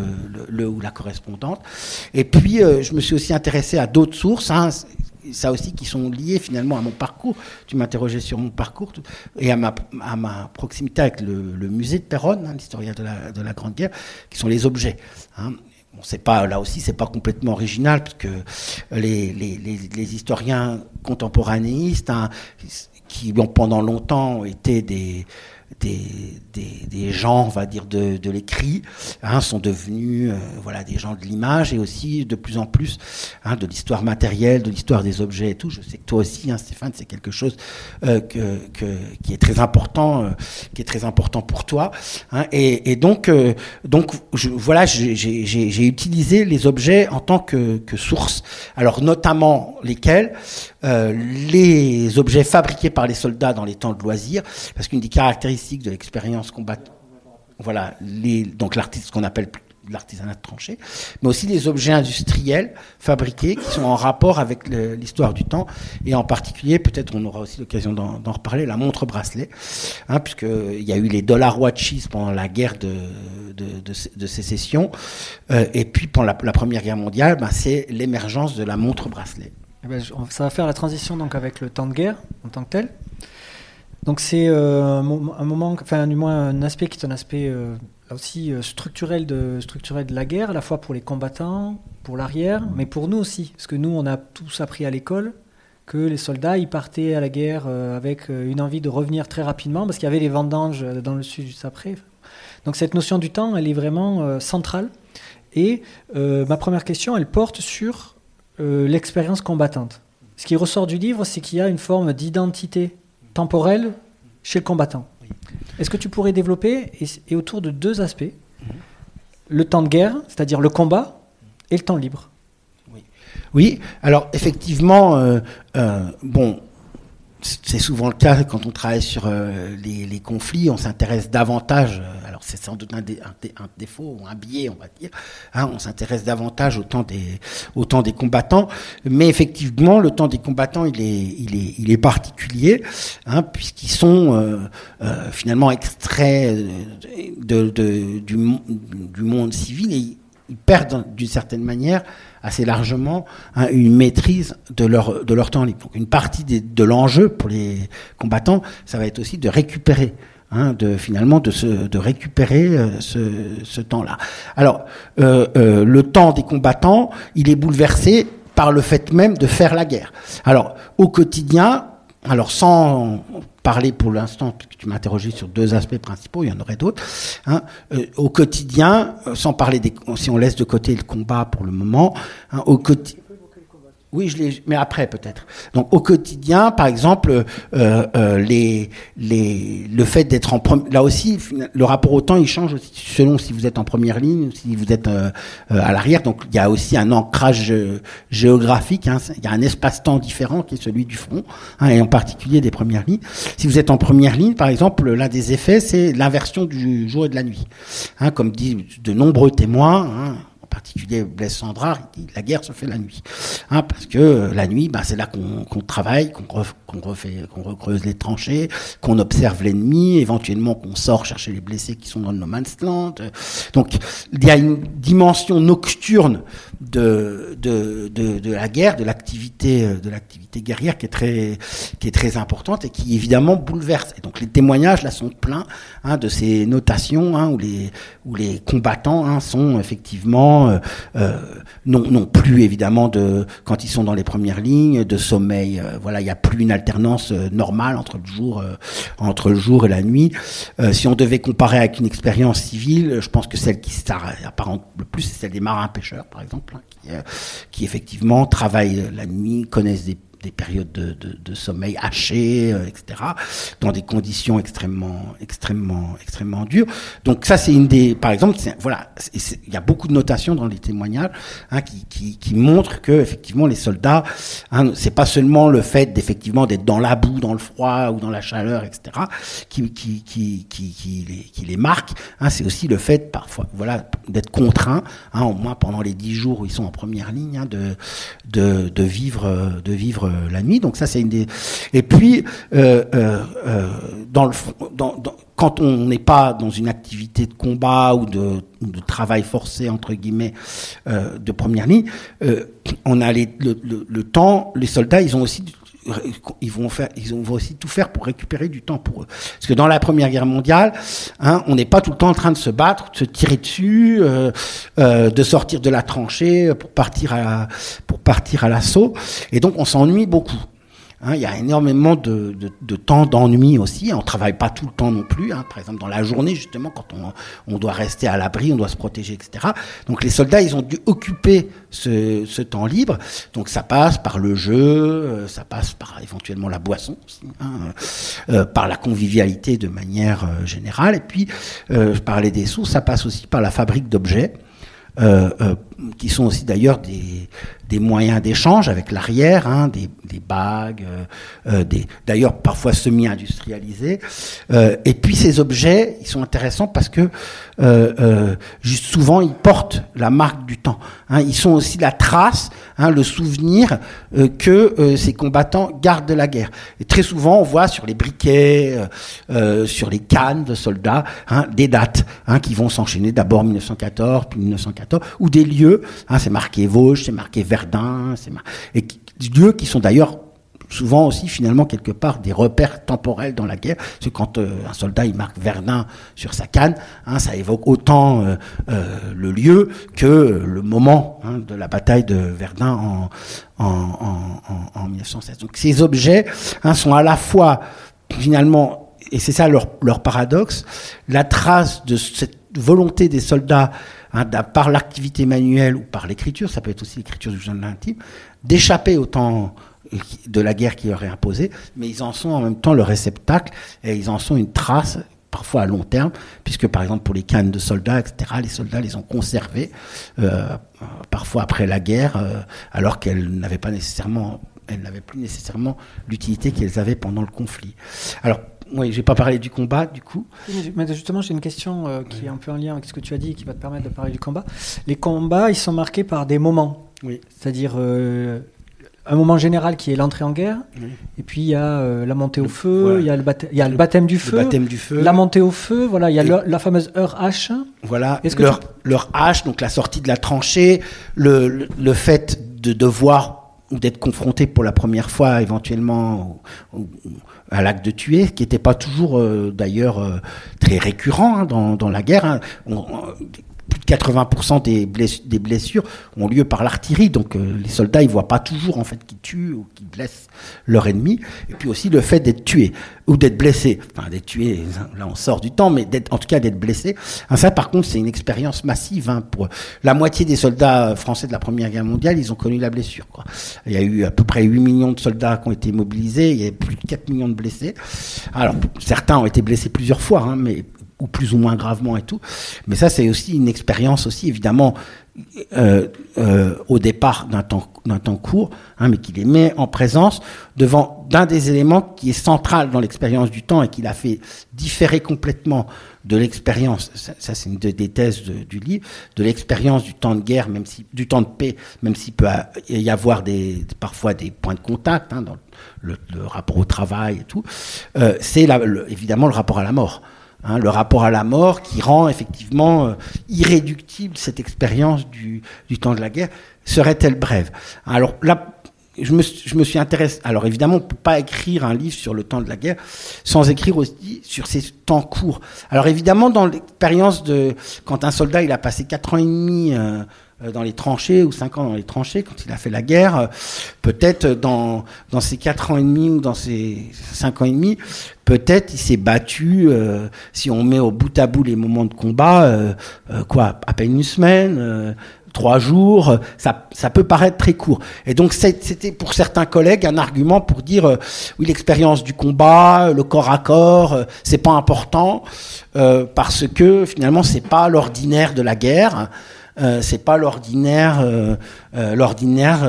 le, ou la correspondante. Et puis, je me suis aussi intéressé à d'autres sources. Hein, ça aussi qui sont liées finalement à mon parcours. Tu m'interrogeais sur mon parcours et à ma, proximité avec le, musée de Péronne, hein, l'historien de la, de la, Grande Guerre, qui sont les objets. Hein pas là aussi, c'est pas complètement original parce que les, historiens contemporanéistes qui ont pendant longtemps été des des, des, gens, on va dire, de, de l'écrit, hein, sont devenus euh, voilà, des gens de l'image et aussi de plus en plus hein, de l'histoire matérielle, de l'histoire des objets et tout. Je sais que toi aussi, hein, Stéphane, c'est quelque chose euh, que, que, qui est très important, euh, qui est très important pour toi. Et, donc, donc je, voilà, j'ai utilisé les objets en tant que source. Alors, notamment lesquels? Euh, les objets fabriqués par les soldats dans les temps de loisirs, parce qu'une des caractéristiques de l'expérience combattante, voilà, donc l'artiste, ce qu'on appelle l'artisanat de tranchée, mais aussi les objets industriels fabriqués qui sont en rapport avec l'histoire du temps, et en particulier, peut-être on aura aussi l'occasion d'en reparler, la montre bracelet, hein, puisqu'il y a eu les dollar watches pendant la guerre de, sécession, euh, et puis pendant la, la Première Guerre mondiale, ben, c'est l'émergence de la montre bracelet. Eh ben, ça va faire la transition donc avec le temps de guerre en tant que tel. Donc c'est euh, un, moment, enfin du moins un aspect qui est un aspect euh, aussi euh, structurel de, structurel de la guerre, à la fois pour les combattants, pour l'arrière, mais pour nous aussi, parce que nous on a tous appris à l'école que les soldats ils partaient à la guerre avec une envie de revenir très rapidement parce qu'il y avait les vendanges dans le sud juste après. Donc cette notion du temps, elle est vraiment centrale. Et ma première question, elle porte sur euh, l'expérience combattante. Ce qui ressort du livre, c'est qu'il y a une forme d'identité temporelle chez le combattant. Est-ce que tu pourrais développer, et, autour de deux aspects, le temps de guerre, c'est-à-dire le combat, et le temps libre? Oui, oui alors effectivement, euh, euh, bon, c'est souvent le cas quand on travaille sur euh, les, conflits, on s'intéresse davantage, c'est sans doute un, défaut un biais, on va dire, hein, on s'intéresse davantage au temps, des, combattants, mais effectivement, le temps des combattants, il est, particulier, hein, puisqu'ils sont euh, finalement extraits de, du, monde civil et ils perdent d'une certaine manière assez largement hein, une maîtrise de leur, temps libre. Une partie de l'enjeu pour les combattants, ça va être aussi de récupérer. Hein, de finalement de, se, de récupérer euh, ce, ce temps-là. Alors euh, euh, le temps des combattants, il est bouleversé par le fait même de faire la guerre. Alors au quotidien, alors sans parler pour l'instant, puisque tu m'interrogeais sur deux aspects principaux, il y en aurait d'autres. Hein, euh, au quotidien, euh, sans parler des, si on laisse de côté le combat pour le moment, hein, au quotidien. Oui, je l'ai, mais après peut-être. Donc au quotidien, par exemple, euh, euh, les, les, le fait d'être en première, là aussi, le rapport au temps, il change aussi selon si vous êtes en première ligne, si vous êtes euh, euh, à l'arrière. Donc il y a aussi un ancrage euh, géographique. Hein, il y a un espace-temps différent qui est celui du front, hein, et en particulier des premières lignes. Si vous êtes en première ligne, par exemple, l'un des effets, c'est l'inversion du jour et de la nuit. Hein, comme disent de nombreux témoins. En particulier Blaise Sandrard, il dit la guerre se fait la nuit. Hein, parce que euh, la nuit, bah, c'est là qu'on travaille, qu'on refait, qu'on recreuse les tranchées, qu'on observe l'ennemi, éventuellement qu'on sort chercher les blessés qui sont dans le no man's land. Donc il y a une dimension nocturne de, de, de, de la guerre, de l'activité, euh, de l'activité guerrière qui est très, qui est très importante et qui évidemment bouleverse. Et donc les témoignages là sont pleins hein, de ces notations hein, où les où les combattants hein, sont effectivement euh, euh, non non plus évidemment de quand ils sont dans les premières lignes de sommeil. euh, voilà, il n'y a plus une alternance normale entre le jour entre le jour et la nuit. Si on devait comparer avec une expérience civile, je pense que celle qui s'apparente le plus, c'est celle des marins pêcheurs, par exemple, qui, euh, qui effectivement travaillent la nuit, connaissent des des périodes de, de, de sommeil hachées, euh, etc., dans des conditions extrêmement, extrêmement, extrêmement dures. Donc ça, c'est une des, par exemple, voilà, il y a beaucoup de notations dans les témoignages hein, qui, qui, qui montrent que effectivement les soldats, hein, c'est pas seulement le fait d'effectivement d'être dans la boue, dans le froid ou dans la chaleur, etc., qui, qui, qui, qui, qui les, qui les marque. Hein, c'est aussi le fait parfois, voilà, d'être contraint, hein, au moins pendant les dix jours où ils sont en première ligne, hein, de, de, de vivre, de vivre euh, la nuit. Donc ça, c'est une des. Et puis, euh, euh, dans le, quand on n'est pas dans une activité de combat ou de, travail forcé entre guillemets de première ligne, on a le, le, le temps. Les soldats, ils ont aussi ils vont faire, ils vont aussi tout faire pour récupérer du temps pour eux. Parce que dans la Première Guerre mondiale, hein, on n'est pas tout le temps en train de se battre, de se tirer dessus, euh, euh, de sortir de la tranchée pour partir à, pour partir à l'assaut, et donc on s'ennuie beaucoup. Hein, il y a énormément de, temps d'ennui aussi. On travaille pas tout le temps non plus. Hein. Par exemple, dans la journée, justement, quand on, doit rester à l'abri, on doit se protéger, etc. Donc les soldats, ils ont dû occuper ce, temps libre. Donc ça passe par le jeu, euh, ça passe par éventuellement la boisson, aussi, hein, euh, par la convivialité de manière euh, générale. Et puis, euh, je parlais des sous, ça passe aussi par la fabrique d'objets. Euh, euh, qui sont aussi d'ailleurs des, des moyens d'échange avec l'arrière, hein, des, des bagues, euh, euh, d'ailleurs parfois semi-industrialisés. Euh, et puis ces objets, ils sont intéressants parce que juste souvent ils portent la marque du temps. Hein, ils sont aussi la trace, hein, le souvenir que ces combattants gardent de la guerre. Et très souvent, on voit sur les briquets, sur les cannes de soldats, des dates qui vont s'enchaîner. D'abord 1914, puis 1914, ou des lieux. Hein, c'est marqué Vosges, c'est marqué Verdun, c'est et qui, lieux qui sont d'ailleurs souvent aussi finalement quelque part des repères temporels dans la guerre. Parce que quand euh, un soldat il marque Verdun sur sa canne, hein, ça évoque autant euh, euh, le lieu que le moment hein, de la bataille de Verdun en, en, en, en, en 1916. Donc ces objets sont à la fois finalement, et c'est ça leur, leur paradoxe, la trace de cette volonté des soldats Hein, par l'activité manuelle ou par l'écriture, ça peut être aussi l'écriture du journal intime, d'échapper au temps de la guerre qui leur est imposée, mais ils en sont en même temps le réceptacle et ils en sont une trace parfois à long terme, puisque par exemple pour les cannes de soldats, etc., les soldats les ont conservées, euh, parfois après la guerre, euh, alors qu'elles n'avaient pas nécessairement, elles n'avaient plus nécessairement l'utilité qu'elles avaient pendant le conflit. Alors oui, j'ai pas parlé du combat, du coup. Mais justement, j'ai une question euh, qui est un peu en lien avec ce que tu as dit, qui va te permettre de parler du combat. Les combats, ils sont marqués par des moments. Oui. C'est-à-dire euh, un moment général qui est l'entrée en guerre, oui. et puis il y a euh, la montée au feu, voilà. il y a, le, baptême, il y a le, baptême du feu, le baptême du feu, la montée au feu, voilà, il y a le, la fameuse heure H. Voilà, leur, tu... leur H, donc la sortie de la tranchée, le, le fait de devoir ou d'être confronté pour la première fois éventuellement à l'acte de tuer, qui n'était pas toujours euh, d'ailleurs euh, très récurrent hein, dans, la guerre. Hein. Plus de 80% des, blessures ont lieu par l'artillerie. Donc euh, les soldats, ils voient pas toujours en fait qui tuent ou qui blessent leur ennemi. Et puis aussi le fait d'être tué ou d'être blessé. Enfin, d'être tué, là on sort du temps, mais d'être, en tout cas d'être blessé. Hein, ça, par contre, c'est une expérience massive. Hein, pour la moitié des soldats français de la Première Guerre mondiale, ils ont connu la blessure. Quoi. Il y a eu à peu près 8 millions de soldats qui ont été mobilisés. Il y a plus de 4 millions de blessés. Alors certains ont été blessés plusieurs fois, hein, mais ou plus ou moins gravement et tout. Mais ça, c'est aussi une expérience aussi, évidemment, euh, euh, au départ d'un temps, d'un temps court, hein, mais qui les met en présence devant d'un des éléments qui est central dans l'expérience du temps et qui l'a fait différer complètement de l'expérience, ça, c'est une des thèses du livre, de l'expérience du temps de guerre, même si du temps de paix, même s'il peut y avoir des, parfois des points de contact hein, dans le, rapport au travail et tout, euh, c'est évidemment le rapport à la mort. Hein, le rapport à la mort qui rend effectivement euh, irréductible cette expérience du, temps de la guerre. Serait-elle brève? Alors là, je me, suis intéressé. Alors évidemment, on ne peut pas écrire un livre sur le temps de la guerre sans écrire aussi sur ces temps courts. Alors évidemment, dans l'expérience de quand un soldat il a passé quatre ans et demi euh, dans les tranchées ou cinq ans dans les tranchées quand il a fait la guerre. Euh, peut-être dans, dans ces quatre ans et demi ou dans ces cinq ans et demi, peut-être il s'est battu, euh, si on met au bout à bout les moments de combat, quoi, à peine une semaine, trois jours, ça, ça peut paraître très court. Et donc c'était pour certains collègues un argument pour dire oui l'expérience du combat, le corps à corps, c'est pas important parce que finalement c'est pas l'ordinaire de la guerre. Euh, c'est pas l'ordinaire, euh, euh, l'ordinaire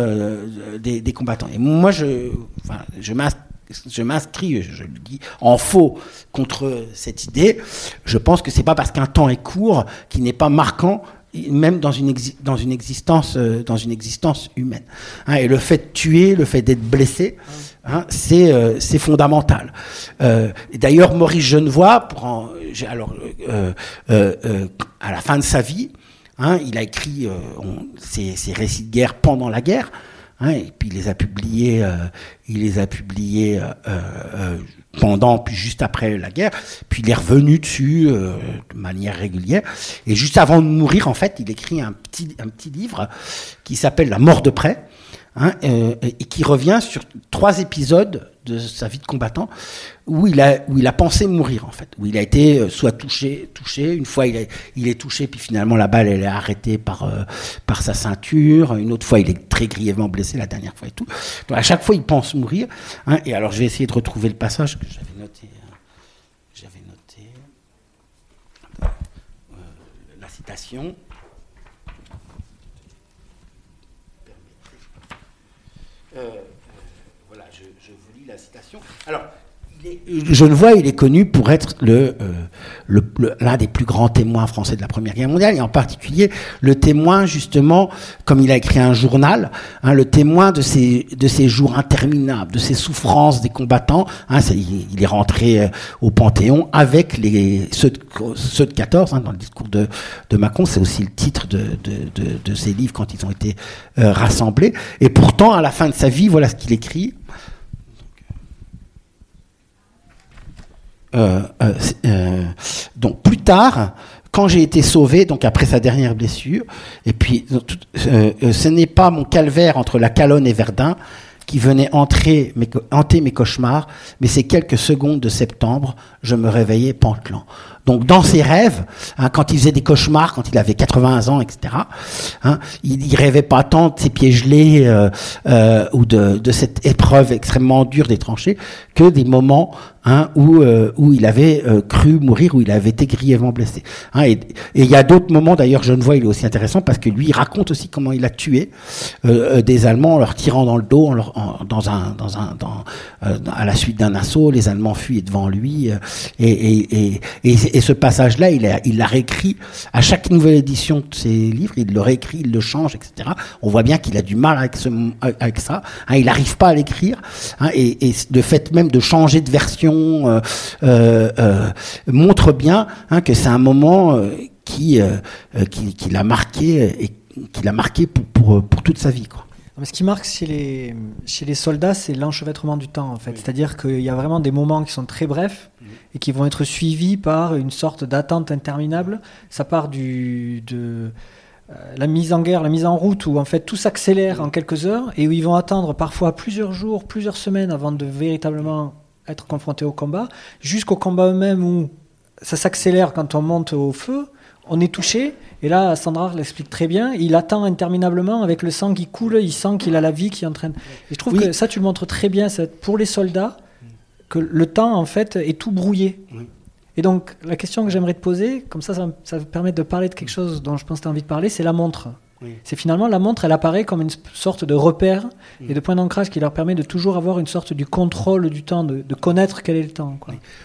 des, des, combattants. Et moi, je, enfin, je m'inscris, je le dis, en faux contre cette idée. Je pense que c'est pas parce qu'un temps est court qu'il n'est pas marquant même dans une, dans une existence dans une existence humaine hein, et le fait de tuer le fait d'être blessé hein, c'est c'est fondamental euh, d'ailleurs Maurice Genevoix pour alors à la fin de sa vie Hein, il a écrit euh, ses, récits de guerre pendant la guerre, hein, et puis il les a publiés, euh, il les a publiés euh, pendant puis juste après la guerre. Puis il est revenu dessus de manière régulière. Et juste avant de mourir, en fait, il écrit un petit livre qui s'appelle La mort de près. Hein, et qui revient sur trois épisodes de sa vie de combattant où il a où il a pensé mourir en fait, où il a été euh, soit touché, touché. Une fois il, il est touché, puis finalement la balle elle est arrêtée par euh, par sa ceinture. Une autre fois il est très grièvement blessé, la dernière fois et tout. Donc à chaque fois il pense mourir. Hein, et alors je vais essayer de retrouver le passage que j'avais noté. Hein. J'avais noté euh, la citation. Citation. Alors, Genevois, il est connu pour être euh, l'un des plus grands témoins français de la Première Guerre mondiale, et en particulier le témoin, justement, comme il a écrit un journal, hein, le témoin de ces, de ces jours interminables, de ces souffrances des combattants. Hein, il, est rentré euh, au Panthéon avec les, ceux, de, ceux de 14, hein, dans le discours de, de Macron, c'est aussi le titre de, ces livres quand ils ont été euh, rassemblés. Et pourtant, à la fin de sa vie, voilà ce qu'il écrit. Euh, euh, euh, donc plus tard, quand j'ai été sauvé, donc après sa dernière blessure, et puis ce n'est pas mon calvaire entre la Calonne et Verdun qui venait entrer, hanter mes cauchemars, mais ces quelques secondes de septembre, je me réveillais pantelant. Donc dans ses rêves, hein, quand il faisait des cauchemars, quand il avait 80 ans, etc., hein, il, il rêvait pas tant de ses pieds gelés euh, euh, ou de, de, cette épreuve extrêmement dure des tranchées que des moments hein, où, euh, où il avait euh, cru mourir, où il avait été grièvement blessé. Hein, et il y a d'autres moments, d'ailleurs, je ne vois, il est aussi intéressant parce que lui, il raconte aussi comment il a tué euh, des Allemands en leur tirant dans le dos, en leur, en, dans un, dans un, à la suite d'un assaut, les Allemands fuient devant lui, et, et, et, et et ce passage-là, il l'a il réécrit à chaque nouvelle édition de ses livres, il le réécrit, il le change, etc. On voit bien qu'il a du mal avec, ce, avec ça. Hein, il n'arrive pas à l'écrire. Hein, et, et de fait même de changer de version euh, euh, euh montre bien hein, que c'est un moment euh, qui, euh, qui, qui l'a marqué et qui l'a marqué pour, pour, pour toute sa vie. Quoi. Ce qui marque chez les, chez les soldats, c'est l'enchevêtrement du temps, en fait. C'est-à-dire qu'il y a vraiment des moments qui sont très brefs, et qui vont être suivis par une sorte d'attente interminable. Ça part du, de euh, la mise en guerre, la mise en route, où en fait tout s'accélère en quelques heures et où ils vont attendre parfois plusieurs jours, plusieurs semaines avant de véritablement être confrontés au combat, jusqu'au combat eux-mêmes où ça s'accélère quand on monte au feu, on est touché, et là Sandra l'explique très bien, il attend interminablement avec le sang qui coule, il sent qu'il a la vie qui est en train de... Et je trouve que ça tu le montres très bien, pour les soldats, que le temps en fait est tout brouillé. Et donc, la question que j'aimerais te poser, comme ça, ça, ça permet de parler de quelque chose dont je pense que tu as envie de parler, c'est la montre. C'est finalement la montre, elle apparaît comme une sorte de repère et de point d'ancrage qui leur permet de toujours avoir une sorte du contrôle du temps, de, connaître quel est le temps.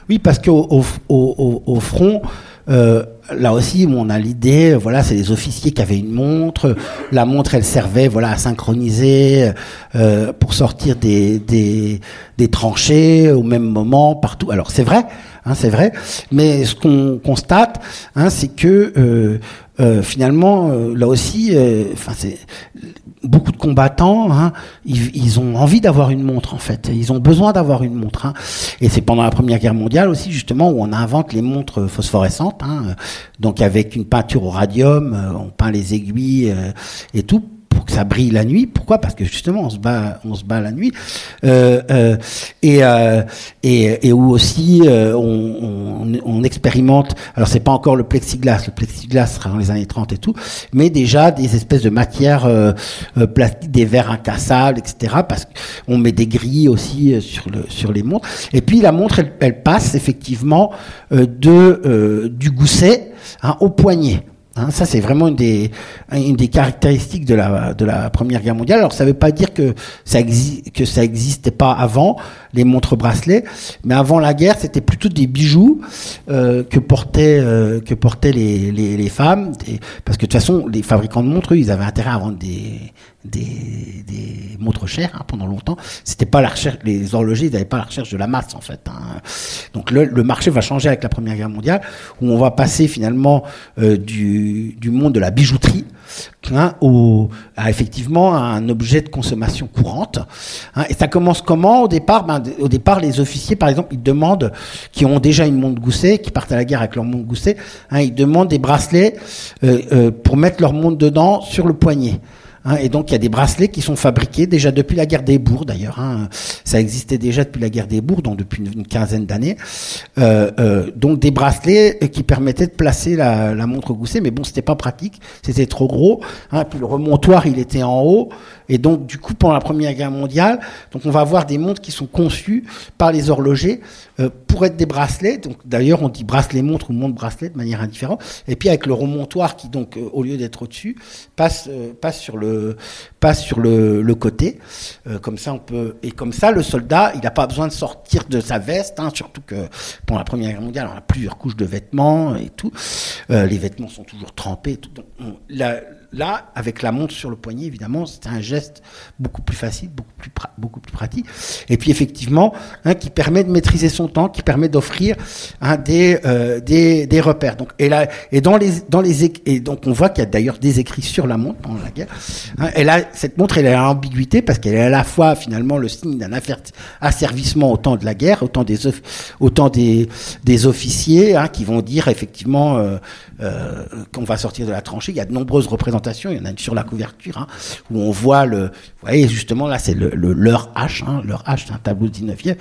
Oui, parce qu'au au, au, front, euh, là aussi, on a l'idée, voilà, c'est les officiers qui avaient une montre. La montre, elle servait, voilà, à synchroniser euh, pour sortir des, des, des tranchées au même moment partout. Alors c'est vrai, hein, c'est vrai, mais ce qu'on constate, hein, c'est que euh, finalement, euh, là aussi, euh, enfin, c'est beaucoup de combattants, hein, ils, ils, ont envie d'avoir une montre en fait. Ils ont besoin d'avoir une montre. Hein. Et c'est pendant la Première Guerre mondiale aussi justement où on invente les montres phosphorescentes. Hein, donc avec une peinture au radium, on peint les aiguilles et tout pour que ça brille la nuit. Pourquoi? Parce que justement, on se bat, on se bat la nuit, euh, euh, et, euh, et, et où aussi euh, on, expérimente. Alors c'est pas encore le plexiglas, le plexiglas sera dans les années 30 et tout, mais déjà des espèces de matières plastiques, des verres incassables, etc. Parce qu'on met des grilles aussi sur le sur les montres. Et puis la montre, elle, elle passe effectivement de du gousset hein, au poignet. Hein, ça, c'est vraiment une des, une des caractéristiques de la, de la Première Guerre mondiale. Alors, ça ne veut pas dire que ça que ça n'existait pas avant les montres bracelets, mais avant la guerre, c'était plutôt des bijoux euh, que portaient euh, que portaient les, les, les femmes, parce que de toute façon, les fabricants de montres, eux, ils avaient intérêt à vendre des des, des montres chères hein, pendant longtemps. C'était pas la recherche, les horlogers n'avaient pas la recherche de la masse en fait. Hein. Donc le, le, marché va changer avec la Première Guerre mondiale, où on va passer finalement euh, du, du, monde de la bijouterie hein, au, à effectivement un objet de consommation courante. Hein. Et ça commence comment au départ? Ben, Au départ, les officiers, par exemple, ils demandent, qui ont déjà une montre gousset, qui partent à la guerre avec leur montre gousset, hein, ils demandent des bracelets euh, euh, pour mettre leur montre dedans sur le poignet. Hein, et donc il y a des bracelets qui sont fabriqués déjà depuis la guerre des bourgs d'ailleurs. Hein, ça existait déjà depuis la guerre des bourgs, donc depuis une, quinzaine d'années. Euh, euh, donc des bracelets qui permettaient de placer la, la montre gousset, mais bon c'était pas pratique, c'était trop gros. Hein, puis le remontoir il était en haut, et donc du coup pendant la Première Guerre mondiale, donc on va avoir des montres qui sont conçues par les horlogers euh, pour être des bracelets. Donc d'ailleurs on dit bracelet montre ou montre bracelet de manière indifférente. Et puis avec le remontoir qui donc euh, au lieu d'être au-dessus passe euh, passe sur le passe sur le, côté. Euh, comme ça, on peut et comme ça, le soldat, il n'a pas besoin de sortir de sa veste. Hein, surtout que pendant la Première Guerre mondiale, on a plusieurs couches de vêtements et tout. Les vêtements sont toujours trempés. Tout. Donc, là, avec la montre sur le poignet, évidemment, c'est un geste beaucoup plus facile, beaucoup plus, pratique. Et puis, effectivement, hein, qui permet de maîtriser son temps, qui permet d'offrir hein, des, euh, des, des, repères. Donc, et là, et dans les, dans les, et donc, on voit qu'il y a d'ailleurs des écrits sur la montre pendant la guerre. Hein, elle a, cette montre, elle a l'ambiguïté parce qu'elle est à la fois, finalement, le signe d'un asservissement au temps de la guerre, autant des, autant des, des officiers, hein, qui vont dire, effectivement, euh, euh, qu'on va sortir de la tranchée. Il y a de nombreuses représentations. Il y en a une sur la couverture hein, où on voit le. Vous voyez, justement, là, c'est le, H. Hein, leur H, c'est un tableau du 19e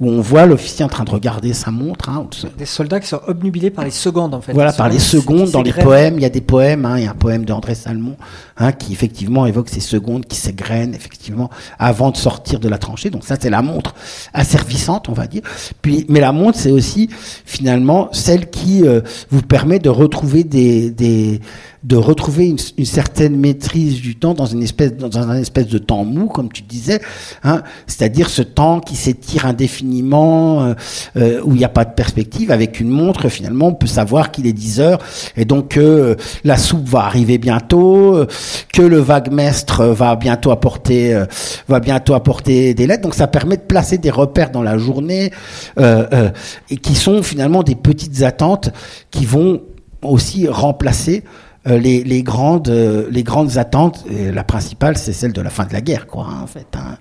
où on voit l'officier en train de regarder sa montre. Hein, des soldats qui sont obnubilés par les secondes, en fait. Voilà, par les secondes dans les poèmes. Il y a des poèmes. Hein, il y a un poème d'André Salmon qui, effectivement, évoque ces secondes qui s'égrènent, effectivement, avant de sortir de la tranchée. Donc, ça, c'est la montre asservissante, on va dire. Puis, mais la montre, c'est aussi, finalement, celle qui euh, vous permet de retrouver des, des de retrouver une, une, certaine maîtrise du temps dans une espèce dans un espèce de temps mou comme tu disais hein, c'est-à-dire ce temps qui s'étire indéfiniment euh, euh, où il n'y a pas de perspective avec une montre finalement on peut savoir qu'il est 10 heures et donc que euh, la soupe va arriver bientôt que le vague-mestre va bientôt apporter va bientôt apporter des lettres. Donc ça permet de placer des repères dans la journée et qui sont finalement des petites attentes qui vont aussi remplacer euh, les, les, grandes, euh, les grandes attentes. La principale, c'est celle de la fin de la guerre, quoi, hein, en fait. Hein.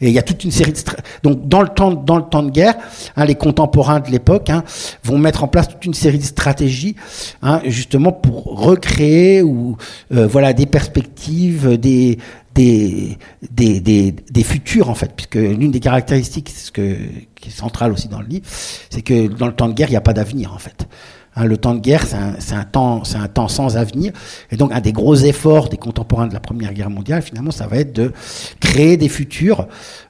Et il y a toute une série de donc dans le temps, dans le temps de guerre, hein, les contemporains de l'époque hein, vont mettre en place toute une série de stratégies, hein, justement pour recréer ou euh, voilà des perspectives, des des, des, des, des, futurs en fait, puisque l'une des caractéristiques, ce que, qui est centrale aussi dans le livre, c'est que dans le temps de guerre, il n'y a pas d'avenir en fait. Hein, le temps de guerre, c'est un, temps, un temps sans avenir. Et donc, un des gros efforts des contemporains de la Première Guerre mondiale, finalement, ça va être de créer des futurs,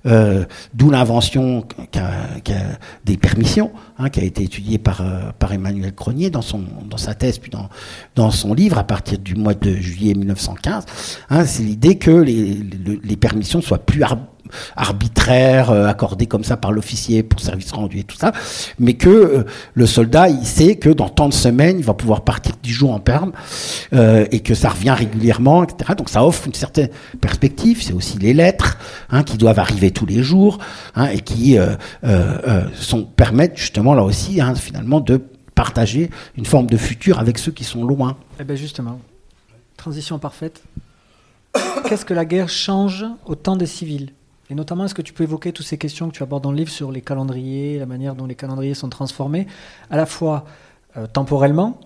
euh, d'où l'invention des permissions, hein, qui a été étudiée par, euh, par Emmanuel Cronier dans, son, dans sa thèse, puis dans, dans son livre à partir du mois de juillet 1915. Hein, c'est l'idée que les, les, permissions soient plus arbitraire euh, accordé comme ça par l'officier pour service rendu et tout ça, mais que euh, le soldat il sait que dans tant de semaines il va pouvoir partir dix jours en perme euh, et que ça revient régulièrement, etc. Donc ça offre une certaine perspective. C'est aussi les lettres hein, qui doivent arriver tous les jours hein, et qui permettent justement là aussi hein, finalement de partager une forme de futur avec ceux qui sont loin. Eh bien justement, transition parfaite. Qu'est-ce que la guerre change au temps des civils? Et notamment, est-ce que tu peux évoquer toutes ces questions que tu abordes dans le livre sur les calendriers, la manière dont les calendriers sont transformés, à la fois euh, temporellement,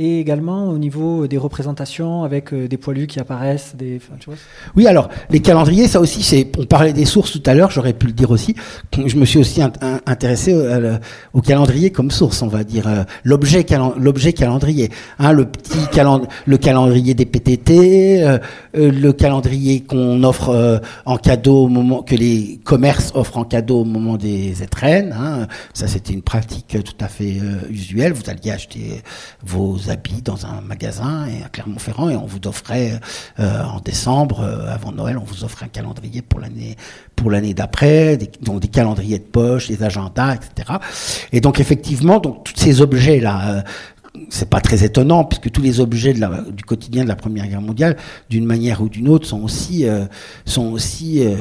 et également au niveau des représentations avec euh, des poilus qui apparaissent. Des, vois oui, alors les calendriers, ça aussi, c'est. On parlait des sources tout à l'heure, j'aurais pu le dire aussi. Je me suis aussi intéressé au, calendrier comme source, on va dire euh, l'objet calendrier. Hein, le petit le calendrier des PTT, euh, le calendrier qu'on offre en cadeau au moment que les commerces offrent en cadeau au moment des étrennes. Hein. Ça, c'était une pratique tout à fait usuelle. Vous alliez acheter vos habits dans un magasin à Clermont-Ferrand et on vous offrait euh, en décembre, euh, avant Noël, on vous offrait un calendrier pour l'année pour l'année d'après, donc des calendriers de poche, des agendas, etc. Et donc effectivement, donc tous ces objets là, euh, c'est pas très étonnant puisque tous les objets du quotidien de la Première Guerre mondiale, d'une manière ou d'une autre, sont aussi euh, sont aussi euh,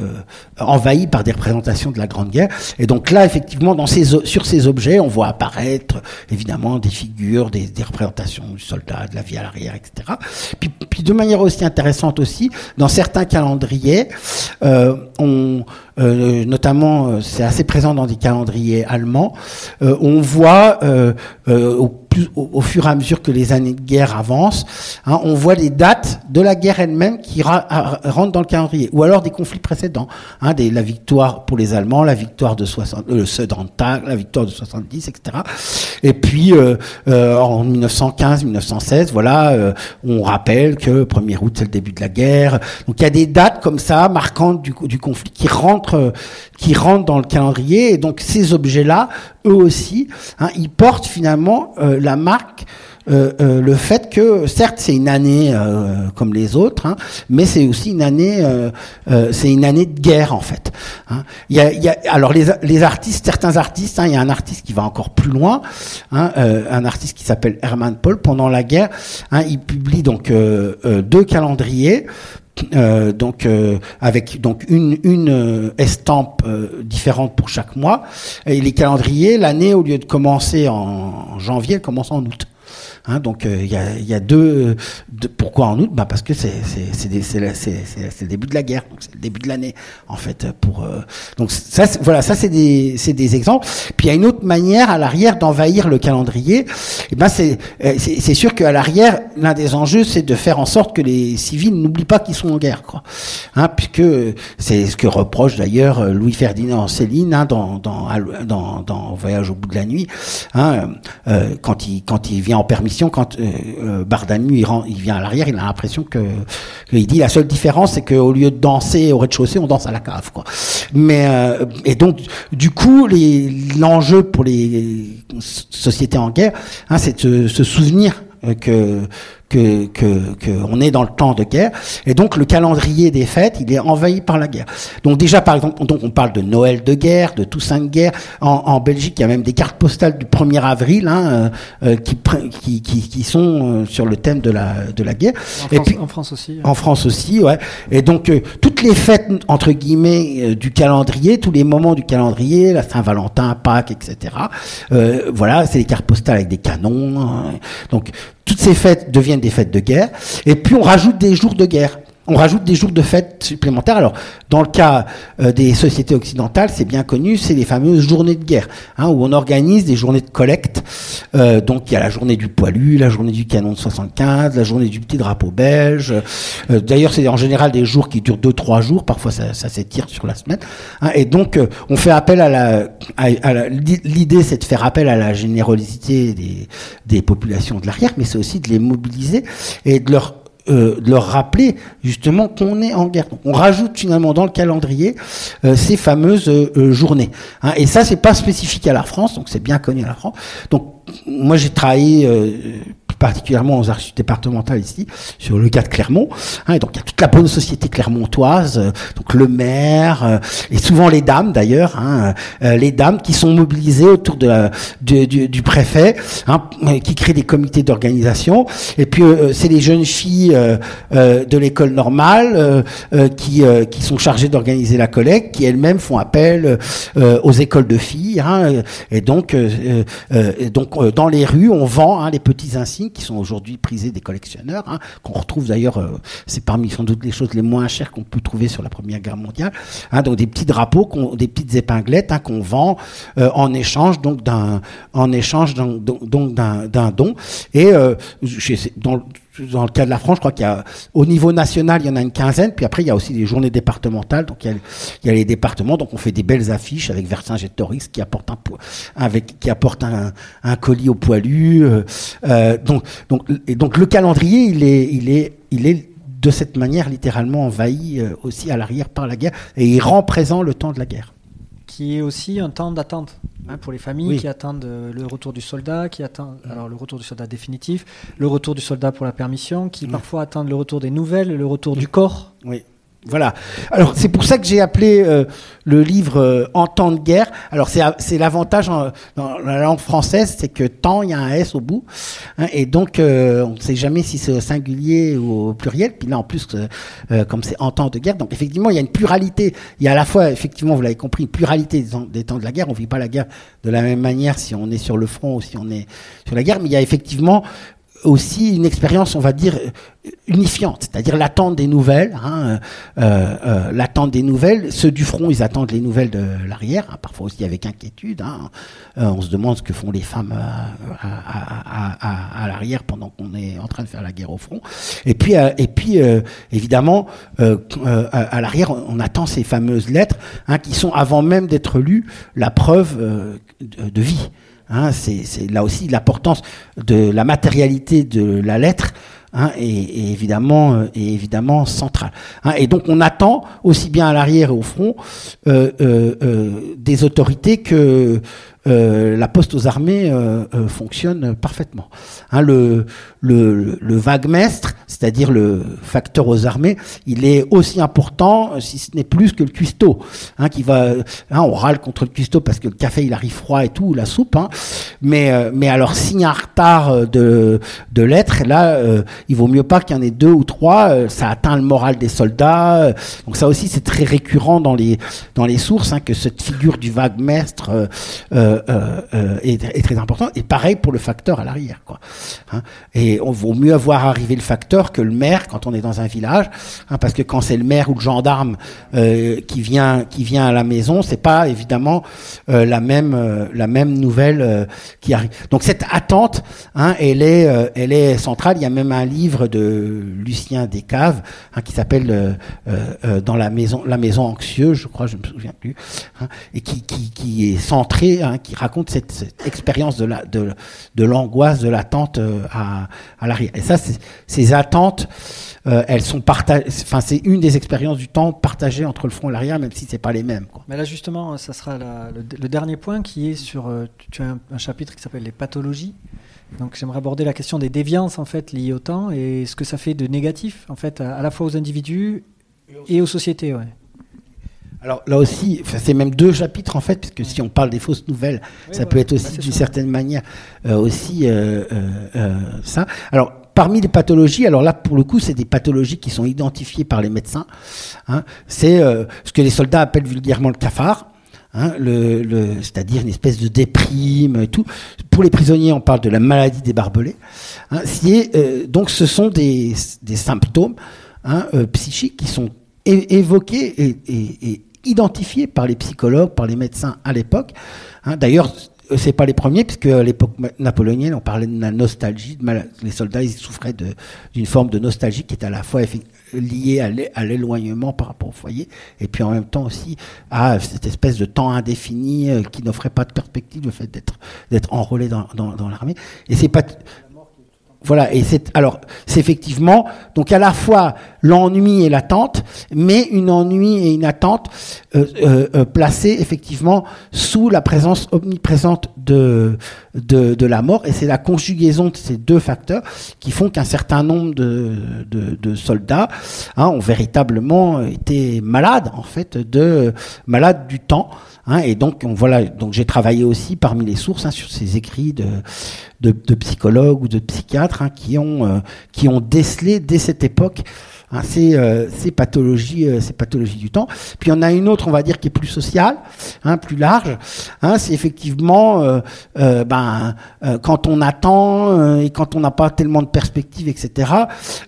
envahis par des représentations de la Grande Guerre. Et donc là, effectivement, dans ces, sur ces objets, on voit apparaître évidemment des figures, des, représentations du soldat, de la vie à l'arrière, etc. Puis, de manière aussi intéressante aussi, dans certains calendriers, euh, on euh, notamment, c'est assez présent dans des calendriers allemands, on voit au au, fur et à mesure que les années de guerre avancent, hein, on voit les dates de la guerre elle-même qui rentrent dans le calendrier, ou alors des conflits précédents, hein, des, la victoire pour les Allemands, la victoire de 60, euh, la victoire de 70, etc. Et puis euh, euh, en 1915, 1916, voilà, on rappelle que 1er août c'est le début de la guerre. Donc il y a des dates comme ça marquantes du, conflit qui rentrent, qui dans le calendrier, et donc ces objets-là, eux aussi, hein, ils portent finalement euh, marque euh, euh, le fait que certes c'est une année euh, comme les autres, hein, mais c'est aussi une année, c'est une année de guerre en fait. Hein. Il, y a, a, alors les, les, artistes, certains artistes, hein, il y a un artiste qui va encore plus loin, un artiste qui s'appelle Herman Paul. Pendant la guerre, il publie donc deux calendriers. Euh, donc avec donc une, une estampe différente pour chaque mois. Et les calendriers l'année au lieu de commencer en, janvier elle commence en août Hein, donc euh, il y, a, y, a, deux, Pourquoi en août? Bah Parce que c'est le début de la guerre, c'est le début de l'année en fait. Pour euh, donc ça, voilà, ça c'est des, des exemples. Puis il y a une autre manière à l'arrière d'envahir le calendrier. Et eh ben c'est euh, c'est sûr qu'à l'arrière, l'un des enjeux c'est de faire en sorte que les civils n'oublient pas qu'ils sont en guerre, quoi. Hein, puisque c'est ce que reproche d'ailleurs Louis Ferdinand Céline hein, dans, dans, dans, dans Voyage au bout de la nuit, hein, euh, quand il quand il vient en permission quand euh, euh il, vient à l'arrière, il a l'impression que il dit la seule différence c'est qu'au lieu de danser au rez-de-chaussée, on danse à la cave quoi. Mais euh, et donc du coup l'enjeu pour les sociétés en guerre, hein, c'est de se souvenir euh, que que, que, que, on est dans le temps de guerre. Et donc le calendrier des fêtes, il est envahi par la guerre. Donc déjà, par exemple, donc on parle de Noël de guerre, de Toussaint de guerre. En, en Belgique, il y a même des cartes postales du 1er avril hein, euh, euh qui, qui, qui, qui, sont euh, sur le thème de la, de la guerre. En, Et France, puis, en France aussi. En France aussi, ouais. Et donc, euh, toutes les fêtes entre guillemets du calendrier, tous les moments du calendrier, la Saint-Valentin, Pâques, etc. voilà, c'est les cartes postales avec des canons. Hein. Donc toutes ces fêtes deviennent des fêtes de guerre. Et puis on rajoute des jours de guerre on rajoute des jours de fête supplémentaires. Alors, dans le cas euh, des sociétés occidentales, c'est bien connu, c'est les fameuses journées de guerre, hein, où on organise des journées de collecte. Euh, donc, il y a la journée du poilu, la journée du canon de 75, la journée du petit drapeau belge. Euh, d'ailleurs, c'est en général des jours qui durent deux, trois jours. Parfois, ça, s'étire sur la semaine. Hein. et donc, on fait appel à la... L'idée, c'est de faire appel à la générosité des, des populations de l'arrière, mais c'est aussi de les mobiliser et de leur euh, de leur rappeler justement qu'on est en guerre. on rajoute finalement dans le calendrier euh, ces fameuses euh, journées. Hein. et ça, c'est pas spécifique à la France, donc c'est bien connu à la France. Donc moi, j'ai travaillé particulièrement aux archives départementales ici, sur le cas de Clermont. Hein, et donc il y a toute la bonne société clermontoise, euh, donc le maire euh, et souvent les dames d'ailleurs, hein, euh, les dames qui sont mobilisées autour de la, du, du, préfet, hein, qui créent des comités d'organisation. Et puis c'est les jeunes filles de l'école normale qui, qui sont chargées d'organiser la collecte, qui elles-mêmes font appel aux écoles de filles. Hein, et donc, donc dans les rues, on vend hein, les petits insignes qui sont aujourd'hui prisés des collectionneurs, hein, qu'on retrouve d'ailleurs, euh, c'est parmi sans doute les choses les moins chères qu'on peut trouver sur la Première Guerre mondiale. Hein, donc des petits drapeaux, des petites épinglettes hein, qu'on vend euh, en échange donc d'un en échange donc d'un don. Et euh, dans le cas de la France, je crois qu'il y a, au niveau national, il y en a une quinzaine, puis après, il y a aussi des journées départementales, donc il y a, les départements, donc on fait des belles affiches avec Vercingétorix qui apporte un, qui apporte un, colis au poilu, euh, euh, donc, donc, le calendrier, il est, il est, il est de cette manière littéralement envahi euh, aussi à l'arrière par la guerre, et il rend présent le temps de la guerre. Qui est aussi un temps d'attente. Hein, pour les familles qui attendent euh, le retour du soldat, qui attendent alors le retour du soldat définitif, le retour du soldat pour la permission, qui parfois attendent le retour des nouvelles, le retour du corps. Oui. Voilà. Alors c'est pour ça que j'ai appelé euh, le livre euh, En temps de guerre. Alors c'est l'avantage dans la langue française, c'est que temps il y a un s au bout, hein, et donc euh, on ne sait jamais si c'est au singulier ou au pluriel. Puis là en plus comme c'est en temps de guerre, donc effectivement il y a une pluralité. Il y a à la fois effectivement vous l'avez compris une pluralité des, des, temps de la guerre. On vit pas la guerre de la même manière si on est sur le front ou si on est sur la guerre, mais il y a effectivement aussi une expérience, on va dire, unifiante, c'est-à-dire l'attente des nouvelles, hein, euh, euh, l'attente des nouvelles. Ceux du front, ils attendent les nouvelles de l'arrière, hein, parfois aussi avec inquiétude. Hein. Euh, on se demande ce que font les femmes à, à, à, à l'arrière pendant qu'on est en train de faire la guerre au front. Et puis, et puis évidemment, à, l'arrière, on attend ces fameuses lettres hein, qui sont, avant même d'être lues, la preuve de vie. Hein, c'est là aussi l'importance de la matérialité de la lettre hein, est, évidemment euh, est évidemment centrale. Hein, et donc on attend aussi bien à l'arrière et au front euh, euh, euh des autorités que euh, la poste aux armées euh, euh, fonctionne parfaitement. Hein, le, le, le vaguemestre, c'est-à-dire le facteur aux armées, il est aussi important, si ce n'est plus que le cuistot, hein, qui va, hein, on râle contre le cuistot parce que le café il arrive froid et tout, la soupe, hein, mais mais alors a un retard de de lettres, là, il vaut mieux pas qu'il y en ait deux ou trois, ça atteint le moral des soldats. donc ça aussi c'est très récurrent dans les dans les sources hein, que cette figure du euh, euh, euh, est, très important. Et pareil pour le facteur à l'arrière. Quoi. Hein. et on vaut mieux voir arriver le facteur que le maire quand on est dans un village, hein, parce que quand c'est le maire ou le gendarme euh, qui vient qui vient à la maison, c'est pas évidemment euh, la même euh, la même nouvelle qui arrive. Donc cette attente, hein, elle est elle est centrale. Il y a même un livre de Lucien Descaves qui s'appelle dans la maison la maison anxieuse, je crois, je me souviens plus, et qui, qui, qui est centré, qui raconte cette, expérience de la de, de l'angoisse de l'attente euh, à, à l'arrière. Et ça, ces attentes, euh, elles sont partagées. Enfin, c'est une des expériences du temps partagées entre le front et l'arrière, même si c'est pas les mêmes. Quoi. Mais là, justement, ça sera le, dernier point qui est sur. Euh, tu as un, chapitre qui s'appelle les pathologies. Donc, j'aimerais aborder la question des déviances en fait liées au temps et ce que ça fait de négatif en fait à, la fois aux individus et aux sociétés. Ouais. Alors là aussi, c'est même deux chapitres en fait, parce que si on parle des fausses nouvelles, ça peut être aussi d'une certaine manière euh, aussi euh, euh, ça. Alors parmi les pathologies, alors là pour le coup c'est des pathologies qui sont identifiées par les médecins. Hein, c'est euh, ce que les soldats appellent vulgairement le cafard. Hein, le, le, c'est-à-dire une espèce de déprime et tout. Pour les prisonniers, on parle de la maladie des barbelés. Hein, euh, donc, ce sont des, des symptômes hein, euh, psychiques qui sont évoqués et, et, et, identifiés par les psychologues, par les médecins à l'époque. Hein, d'ailleurs, c'est pas les premiers, puisque à l'époque napoléonienne, on parlait de la nostalgie. les soldats, ils souffraient d'une forme de nostalgie qui est à la fois liée à l'éloignement par rapport au foyer, et puis en même temps aussi à cette espèce de temps indéfini euh, qui n'offrait pas de perspective, le fait d'être enrôlé dans, dans, dans l'armée. Et c'est pas voilà, et c'est alors c'est effectivement donc à la fois l'ennui et l'attente, mais une ennui et une attente euh, euh, euh, effectivement sous la présence omniprésente de de, la mort, et c'est la conjugaison de ces deux facteurs qui font qu'un certain nombre de, de, de soldats hein, ont véritablement été malades en fait de malades du temps. Hein, et donc, on, voilà, donc j'ai travaillé aussi parmi les sources hein, sur ces écrits de, psychologues ou de psychiatres hein, qui ont euh, qui ont décelé dès cette époque Hein, c'est euh, ces pathologies, euh, ces pathologies du temps. Puis on a une autre, on va dire, qui est plus sociale, hein, plus large. Hein, c'est effectivement, euh, euh ben, quand on attend et quand on n'a pas tellement de perspectives, etc.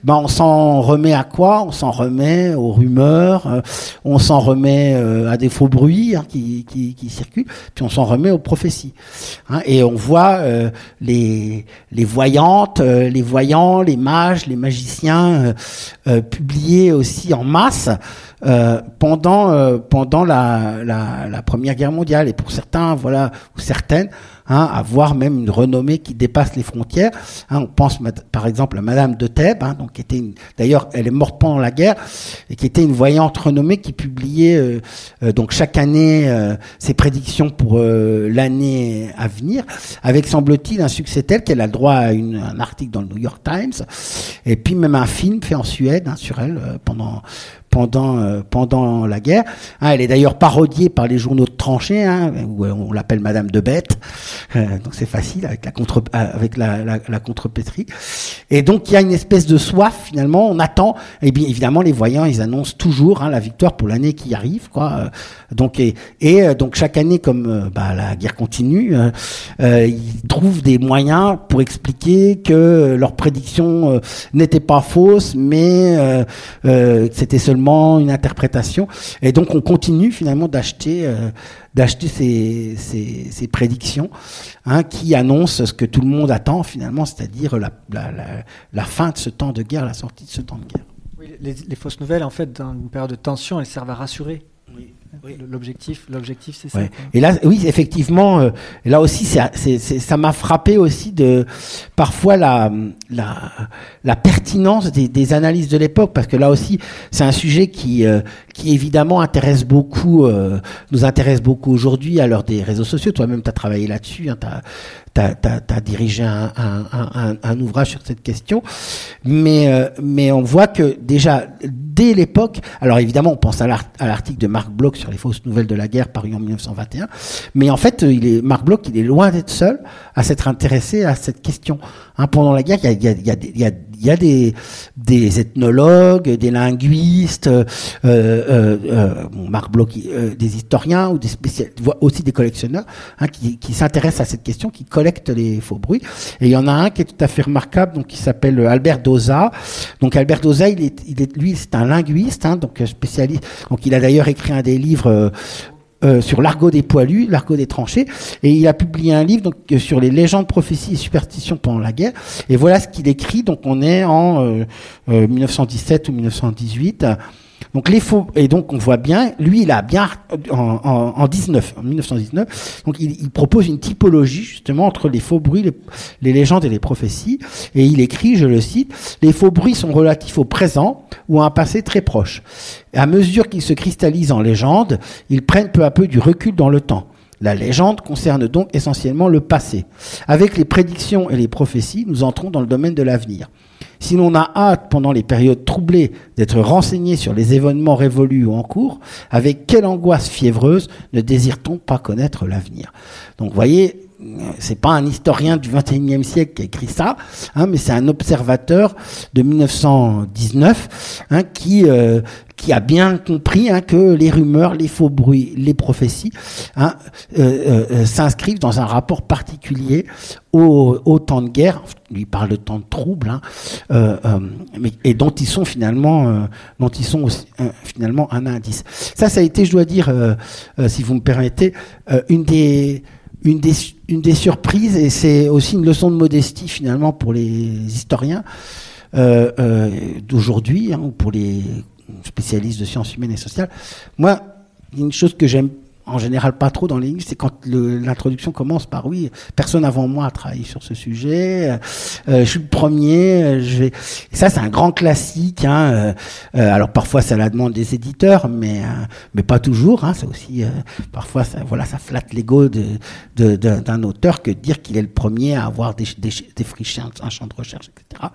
Ben, on s'en remet à quoi? On s'en remet aux rumeurs, on s'en remet à des faux bruits hein, qui, qui, qui, circulent, puis on s'en remet aux prophéties. Hein, et on voit les, les voyantes, les voyants, les mages, les magiciens publié aussi en masse euh, pendant euh, la, la, Première Guerre mondiale. Et pour certains voilà ou certaines hein, avoir même une renommée qui dépasse les frontières. Hein, on pense par exemple à Madame de Thèbes, hein, donc qui était d'ailleurs elle est morte pendant la guerre et qui était une voyante renommée qui publiait euh, euh donc chaque année euh, ses prédictions pour l'année à venir, avec semble-t-il un succès tel qu'elle a le droit à une, un article dans le New York Times et puis même un film fait en Suède hein, sur elle pendant pendant euh, pendant la guerre. Hein, elle est d'ailleurs parodiée par les journaux de tranchées, hein, où euh, on l'appelle Madame de Bête. Euh, donc c'est facile avec la contre avec la, la, la contrepétrie. Et donc il y a une espèce de soif finalement. On attend. Et bien évidemment les voyants ils annoncent toujours hein, la victoire pour l'année qui arrive, quoi. Donc et, et donc chaque année comme bah, la guerre continue, ils trouvent des moyens pour expliquer que leurs prédictions n'étaient pas fausses, mais c'était seulement une interprétation. Et donc on continue finalement d'acheter euh, d'acheter ces, ces, prédictions hein, qui annoncent ce que tout le monde attend finalement, c'est-à-dire la, la, la, fin de ce temps de guerre, la sortie de ce temps de guerre. les, les, fausses nouvelles, en fait, dans une période de tension, elles servent à rassurer. Oui. L'objectif, l'objectif, c'est ça. Et là, oui, effectivement, euh, là aussi, c'est, ça m'a frappé aussi de parfois la la, la pertinence des, des analyses de l'époque, parce que là aussi, c'est un sujet qui euh, qui évidemment intéresse beaucoup, euh, nous intéresse beaucoup aujourd'hui à l'heure des réseaux sociaux. Toi-même, tu as travaillé là-dessus, hein, tu as, dirigé un, un, un, un, ouvrage sur cette question, mais mais on voit que déjà dès l'époque, alors évidemment, on pense à l'article de Marc Bloch sur les fausses nouvelles de la guerre paru en 1921, mais en fait, il est Marc Bloch, il est loin d'être seul à s'être intéressé à cette question. Hein, pendant la guerre, il y a, y a, y a, y a des, des ethnologues, des linguistes, euh, euh, euh, Marc Bloch, euh, des historiens ou des spécialistes, aussi des collectionneurs hein, qui, qui s'intéressent à cette question, qui collectent les faux bruits. Et il y en a un qui est tout à fait remarquable, donc qui s'appelle Albert Doza. Donc Albert Doza, il est, il est lui, c'est un linguiste, hein, donc spécialiste. Donc il a d'ailleurs écrit un des livres euh, sur l'argot des poilus, l'argot des tranchées, et il a publié un livre donc euh, sur les légendes, prophéties et superstitions pendant la guerre. Et voilà ce qu'il écrit. Donc on est en 1917 euh, ou 1918. Donc les faux et donc on voit bien, lui il a bien en, en, en 19, en 1919, donc il, propose une typologie justement entre les faux bruits, les, les, légendes et les prophéties, et il écrit, je le cite, les faux bruits sont relatifs au présent ou à un passé très proche. À mesure qu'ils se cristallisent en légende, ils prennent peu à peu du recul dans le temps. La légende concerne donc essentiellement le passé. Avec les prédictions et les prophéties, nous entrons dans le domaine de l'avenir. Si l'on a hâte pendant les périodes troublées d'être renseigné sur les événements révolus ou en cours, avec quelle angoisse fiévreuse ne désire-t-on pas connaître l'avenir? Donc voyez, c'est pas un historien du 21e siècle qui a écrit ça, hein, mais c'est un observateur de 1919 hein, qui euh, qui a bien compris hein, que les rumeurs, les faux bruits, les prophéties hein, euh, euh, euh, s'inscrivent dans un rapport particulier au, temps de guerre. Il parle de temps de trouble, hein, euh, euh, mais, et dont ils sont finalement, euh, dont ils sont aussi, finalement un indice. Ça, ça a été, je dois dire, si vous me permettez, une des une des, une des surprises, et c'est aussi une leçon de modestie finalement pour les historiens d'aujourd'hui, hein, ou pour les spécialiste de sciences humaines et sociales. Moi, une chose que j'aime en général pas trop dans les livres, c'est quand l'introduction commence par oui, personne avant moi a travaillé sur ce sujet, euh, je suis le premier, je vais. Ça, c'est un grand classique. Hein, euh, euh, alors parfois, ça la demande des éditeurs, mais mais pas toujours. Hein, c'est aussi parfois, ça, voilà, ça flatte l'ego d'un auteur que de dire qu'il est le premier à avoir défriché un champ de recherche, etc.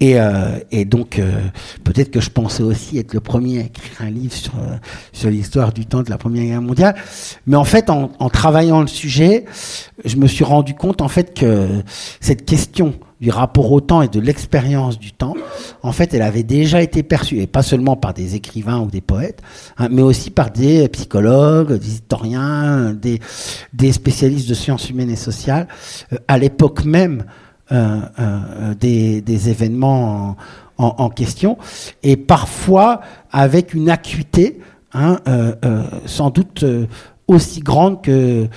Et, euh, et donc, euh, peut-être que je pensais aussi être le premier à écrire un livre sur, euh, sur l'histoire du temps de la Première Guerre mondiale. Mais en fait, en, travaillant le sujet, je me suis rendu compte en fait que cette question du rapport au temps et de l'expérience du temps, en fait, elle avait déjà été perçue, et pas seulement par des écrivains ou des poètes, hein, mais aussi par des psychologues, des historiens, des, spécialistes de sciences humaines et sociales, à l'époque même des, des, événements en, question, et parfois avec une acuité, hein, euh, euh sans doute euh, aussi grande que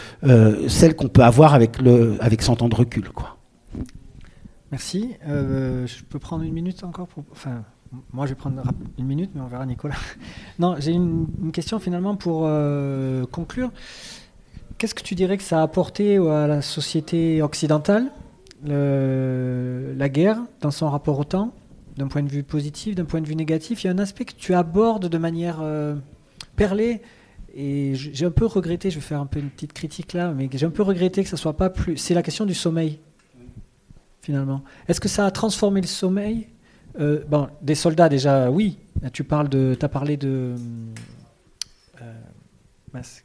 celle qu'on peut avoir avec, le, avec 100 ans de recul. Quoi. Merci. je peux prendre une minute encore pour... Enfin, moi, je vais prendre une minute, mais on verra Nicolas. Non, j'ai une, question finalement pour conclure. Qu'est-ce que tu dirais que ça a apporté à la société occidentale? La guerre dans son rapport au temps, d'un point de vue positif, d'un point de vue négatif. Il y a un aspect que tu abordes de manière euh, perlée. Et j'ai un peu regretté, je vais faire un peu une petite critique là, mais j'ai un peu regretté que ça soit pas plus. C'est la question du sommeil, finalement. Est-ce que ça a transformé le sommeil? Euh, Bon, des soldats déjà, oui. Tu parles de, as parlé de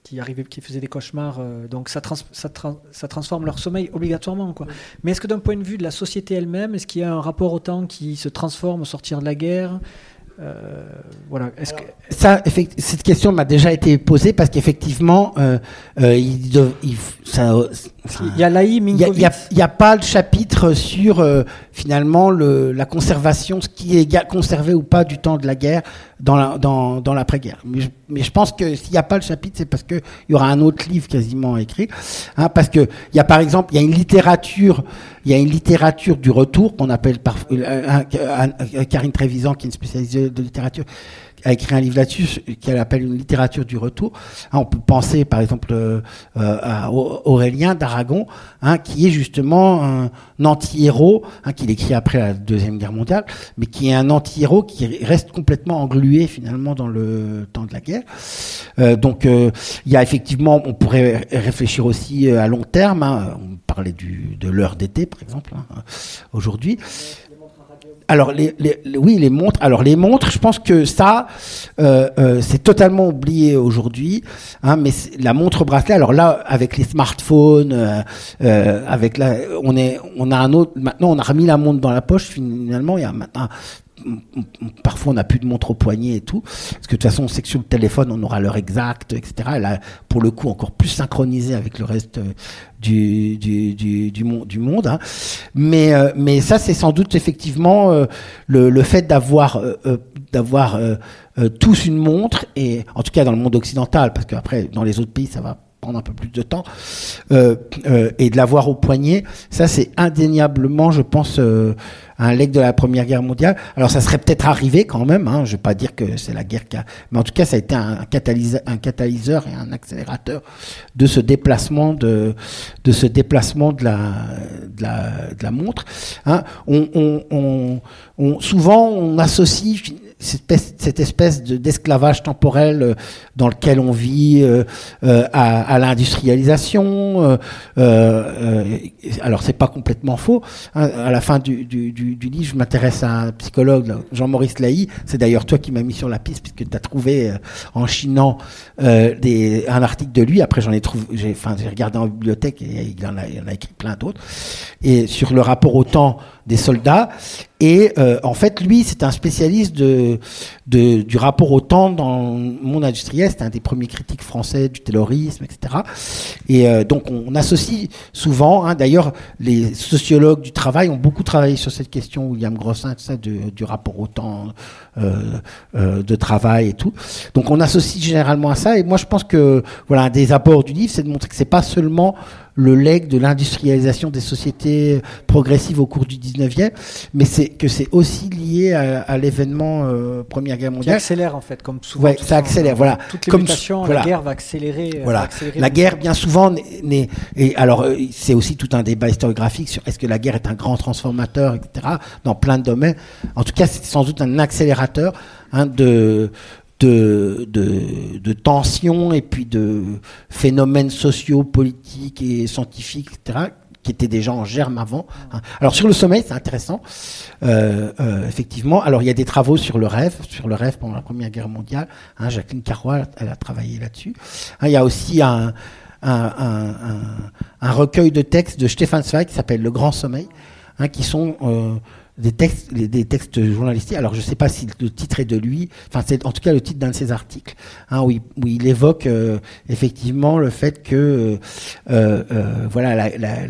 qui arrivaient, qui faisaient des cauchemars. Euh, donc ça, trans, ça, trans, ça, transforme leur sommeil obligatoirement. Quoi. Mais est-ce que d'un point de vue de la société elle-même, est-ce qu'il y a un rapport au temps qui se transforme au sortir de la guerre? Euh, voilà. Est-ce que... Ça, cette question m'a déjà été posée parce qu'effectivement, euh, euh, il, il, ça, il y a l'AI Il n'y a, a, pas le chapitre sur euh, finalement le, la conservation, ce qui est conservé ou pas du temps de la guerre dans la, dans, dans l'après-guerre. Mais, mais, je pense que s'il n'y a pas le chapitre, c'est parce qu'il y aura un autre livre quasiment écrit. Hein, parce que il y a par exemple, il y a une littérature, il y a une littérature du retour qu'on appelle par, euh, euh, Karine Trévisan, qui est une spécialisée de littérature, a écrit un livre là-dessus qu'elle appelle une littérature du retour. Hein, on peut penser par exemple euh, à Aurélien d'Aragon, hein, qui est justement un anti-héros, hein, qu'il écrit après la Deuxième Guerre mondiale, mais qui est un anti-héros qui reste complètement englué finalement dans le temps de la guerre. Euh, donc euh, il y a effectivement, on pourrait réfléchir aussi euh, à long terme, on parlait du, de l'heure d'été par exemple aujourd'hui alors les, les, oui, les montres. Alors les montres, je pense que ça, euh, euh, c'est totalement oublié aujourd'hui. Hein, mais la montre bracelet. Alors là, avec les smartphones, euh, avec la, on est, on a un autre. Maintenant, on a remis la montre dans la poche. Finalement, il y a maintenant parfois on n'a plus de montre au poignet et tout, parce que de toute façon on sait que sur le téléphone on aura l'heure exacte, etc. Là, pour le coup encore plus synchronisé avec le reste du, du, du, du, monde. Du monde hein. mais, euh, mais ça c'est sans doute effectivement euh, le, fait d'avoir euh, euh tous une montre, et en tout cas dans le monde occidental, parce qu'après dans les autres pays ça va prendre un peu plus de temps, euh, euh, et de l'avoir au poignet, ça c'est indéniablement, je pense, euh, un leg de la Première Guerre mondiale. Alors ça serait peut-être arrivé quand même, hein, je vais pas dire que c'est la guerre qui a... Mais en tout cas, ça a été un, catalyseur, un catalyseur et un accélérateur de ce déplacement de, ce déplacement de la, montre. Hein. Souvent, on associe cette espèce d'esclavage temporel euh, dans lequel on vit euh, euh, à, l'industrialisation. Alors c'est pas complètement faux. Hein. à la fin du, livre, je m'intéresse à un psychologue, Jean-Maurice Laï. C'est d'ailleurs toi qui m'as mis sur la piste puisque tu as trouvé en chinant un article de lui. Après j'en ai trouvé, j'ai regardé en bibliothèque et il en a, il en a écrit plein d'autres. Et sur le rapport au temps des soldats. Et euh, en fait, lui, c'est un spécialiste de, du rapport au temps dans le monde industriel. C'est un des premiers critiques français du taylorisme, etc. Et euh, donc, on, associe souvent, hein, d'ailleurs, les sociologues du travail ont beaucoup travaillé sur cette question, William Grossin, ça, du rapport au temps euh, de travail et tout. Donc, on associe généralement à ça. Et moi, je pense que, voilà, un des apports du livre, c'est de montrer que c'est pas seulement le legs de l'industrialisation des sociétés progressives au cours du 19e, mais c'est que c'est aussi lié à, à l'événement euh, Première Guerre mondiale. Qui accélère en fait, comme souvent. Ouais, ça accélère, voilà. Toutes les comme, voilà. la guerre va accélérer. Euh, voilà. Va accélérer la guerre, bien souvent, n'est, et alors euh, c'est aussi tout un débat historiographique sur est-ce que la guerre est un grand transformateur, etc. Dans plein de domaines. En tout cas, c'est sans doute un accélérateur hein, de de, de, tensions et puis de phénomènes sociaux, politiques et scientifiques, etc., qui étaient déjà en germe avant. Hein. Alors sur le sommeil, c'est intéressant, euh, euh, effectivement. Alors il y a des travaux sur le rêve, sur le rêve pendant la Première Guerre mondiale. Hein, Jacqueline Carrois, elle a travaillé là-dessus. Hein, il y a aussi un, un, recueil de textes de Stefan Zweig qui s'appelle Le Grand Sommeil, qui sont euh, des textes, des textes journalistiques. Alors, je ne sais pas si le titre est de lui. Enfin, c'est en tout cas le titre d'un de ses articles, hein, où, il, où, il, évoque euh, effectivement le fait que, euh, euh, voilà, la, la,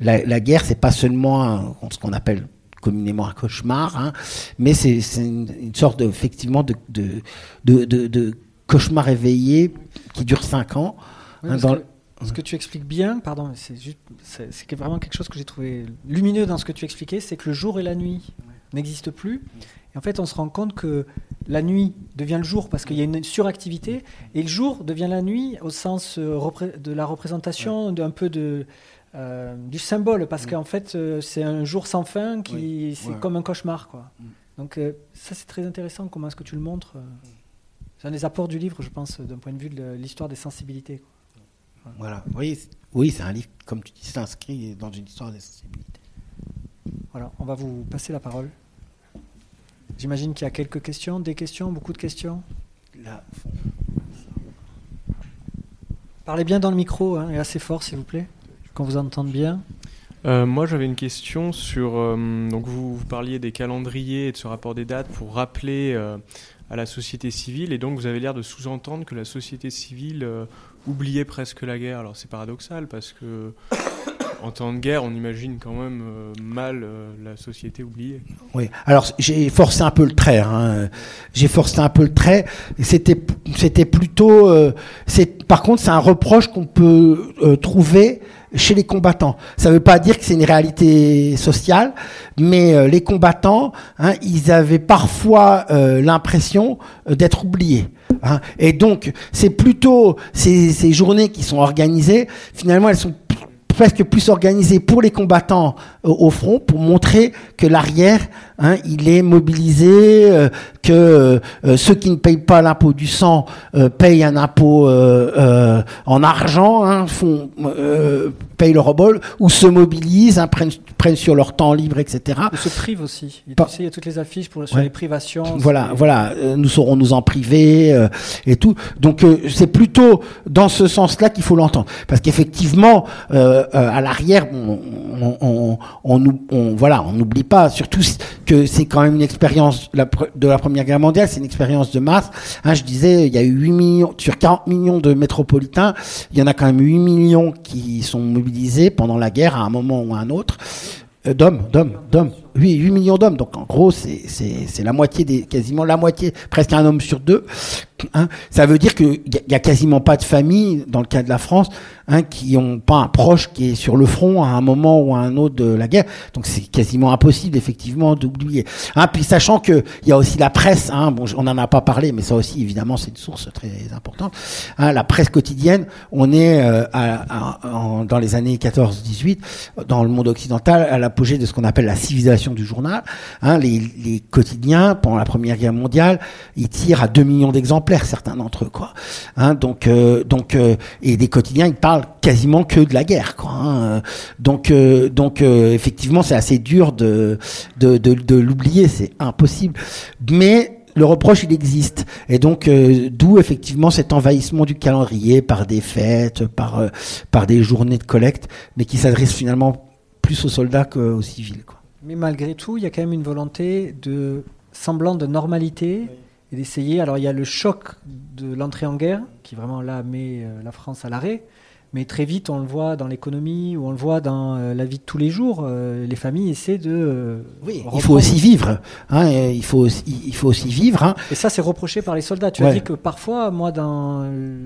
la, la guerre, c'est pas seulement un, ce qu'on appelle communément un cauchemar, hein, mais c'est une, une, sorte de, effectivement de, de, de, de, de cauchemar éveillé qui dure cinq ans. Oui, hein, dans, ce que tu expliques bien, pardon, c'est c'est vraiment quelque chose que j'ai trouvé lumineux dans ce que tu expliquais, c'est que le jour et la nuit n'existent plus. Et en fait, on se rend compte que la nuit devient le jour parce qu'il y a une suractivité, et le jour devient la nuit au sens euh, de la représentation d'un peu de euh, du symbole, parce qu'en fait, euh, c'est un jour sans fin qui c'est ouais. comme un cauchemar, quoi. Mm. Donc ça, c'est très intéressant. Comment est-ce que tu le montres C'est un des apports du livre, je pense, d'un point de vue de l'histoire des sensibilités. Quoi. Voilà, oui, oui c'est un livre, comme tu dis, c'est inscrit dans une histoire des sensibilités. Voilà, on va vous passer la parole. J'imagine qu'il y a quelques questions, des questions, beaucoup de questions? Là. Parlez bien dans le micro hein, et assez fort, s'il vous plaît, qu'on vous entende bien. Euh, moi, j'avais une question sur. Euh, donc, vous, vous, parliez des calendriers et de ce rapport des dates pour rappeler euh, à la société civile, et donc vous avez l'air de sous-entendre que la société civile oubliait presque la guerre. Alors, c'est paradoxal parce que. En temps de guerre, on imagine quand même euh, mal euh, la société oubliée. Oui. Alors j'ai forcé un peu le trait. Hein. J'ai forcé un peu le trait. C'était c'était plutôt. Euh, par contre c'est un reproche qu'on peut trouver chez les combattants. Ça ne veut pas dire que c'est une réalité sociale, mais les combattants, hein, ils avaient parfois l'impression d'être oubliés. Hein. Et donc, c'est plutôt ces, ces, journées qui sont organisées, finalement, elles sont presque plus organisées pour les combattants au front, pour montrer que l'arrière, hein, il est mobilisé, euh, que euh, ceux qui ne payent pas l'impôt du sang euh, payent un impôt euh, en argent, hein, font, payent le rebol, ou se mobilisent, hein, prennent, prennent, sur leur temps libre, etc. Ils se privent aussi. Il, tu sais, il y a toutes les affiches pour, sur ouais. les privations. Voilà, voilà, nous saurons nous en priver et tout. Donc c'est plutôt dans ce sens-là qu'il faut l'entendre, parce qu'effectivement, à l'arrière, on, on, on, on, on voilà, on n'oublie pas, surtout que c'est quand même une expérience de la Première Guerre mondiale, c'est une expérience de masse. Hein, je disais, il y a eu 8 millions, sur 40 millions de métropolitains, il y en a quand même 8 millions qui sont mobilisés pendant la guerre à un moment ou à un autre. Euh, d'hommes, d'hommes, d'hommes. Oui, 8 millions d'hommes. Donc en gros, c'est la moitié des, quasiment la moitié, presque un homme sur deux. Hein. Ça veut dire qu'il n'y a, quasiment pas de famille, dans le cas de la France, hein, qui n'ont pas un proche qui est sur le front à un moment ou à un autre de la guerre. Donc c'est quasiment impossible, effectivement, d'oublier. Hein, puis sachant qu'il y a aussi la presse, hein, bon, on n'en a pas parlé, mais ça aussi, évidemment, c'est une source très importante. Hein, la presse quotidienne, on est euh, à, à, dans les années 14-18, dans le monde occidental, à l'apogée de ce qu'on appelle la civilisation du journal. Hein, les, les, quotidiens pendant la Première Guerre mondiale, ils tirent à 2 millions d'exemplaires, certains d'entre eux, quoi. Hein, donc, euh, donc, euh, et des quotidiens, ils parlent quasiment que de la guerre, quoi. Hein. Donc, euh, donc, effectivement, c'est assez dur de de, de, de l'oublier, c'est impossible. Mais le reproche, il existe. Et donc, euh, d'où effectivement cet envahissement du calendrier par des fêtes, par, euh, par des journées de collecte, mais qui s'adresse finalement plus aux soldats qu'aux civils. Quoi. Mais malgré tout, il y a quand même une volonté de semblant de normalité et d'essayer. Alors, il y a le choc de l'entrée en guerre, qui vraiment là met euh, la France à l'arrêt. Mais très vite, on le voit dans l'économie ou on le voit dans euh, la vie de tous les jours. Euh, les familles essaient de. Euh, oui, il faut aussi vivre. Hein, il, faut aussi, il faut aussi vivre. Hein. Et ça, c'est reproché par les soldats. Tu as dit que parfois, moi, dans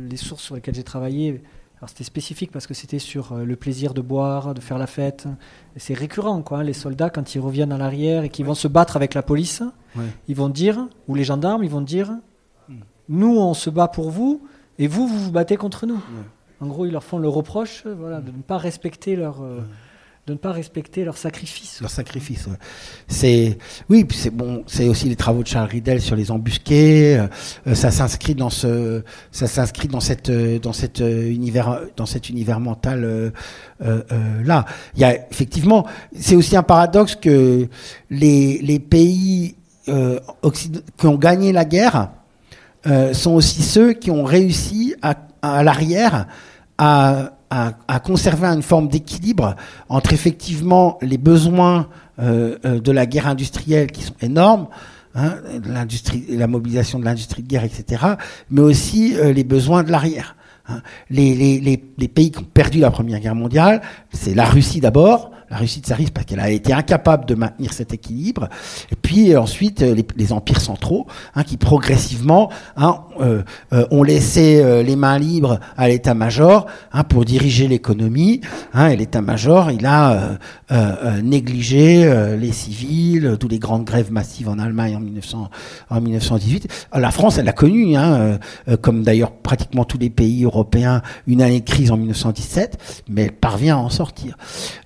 les sources sur lesquelles j'ai travaillé, alors c'était spécifique parce que c'était sur le plaisir de boire, de faire la fête. C'est récurrent, quoi. Hein, les soldats, quand ils reviennent à l'arrière et qu'ils vont se battre avec la police, ils vont dire, ou les gendarmes, ils vont dire hmm. Nous, on se bat pour vous, et vous, vous vous battez contre nous. En gros, ils leur font le reproche euh, voilà, de ne pas respecter leur, euh, de ne pas respecter leur sacrifice. Leur sacrifice. C'est oui, c'est bon, c'est aussi les travaux de Charles Riddell sur les embusqués. Euh, ça s'inscrit dans ce, ça s'inscrit dans cette, dans cet univers, dans cet univers mental là. Il y a effectivement, c'est aussi un paradoxe que les, les pays qui ont gagné la guerre sont aussi ceux qui ont réussi à à l'arrière à, à, conserver une forme d'équilibre entre effectivement les besoins euh, euh, de la guerre industrielle qui sont énormes, hein, l'industrie, la mobilisation de l'industrie de guerre, etc., mais aussi euh, les besoins de l'arrière. Hein. Les, les, les, les, pays qui ont perdu la Première Guerre mondiale, c'est la Russie d'abord, la Russie tsariste parce qu'elle a été incapable de maintenir cet équilibre. Et puis euh, ensuite euh, les, empires centraux hein, qui progressivement hein, euh, euh ont laissé les mains libres à l'état-major hein, pour diriger l'économie. Hein, et l'état-major, il a négligé les civils, toutes les grandes grèves massives en Allemagne en, 1900, en 1918. La France, elle a connu, hein, comme d'ailleurs pratiquement tous les pays européens, une année de crise en 1917, mais elle parvient à en sortir.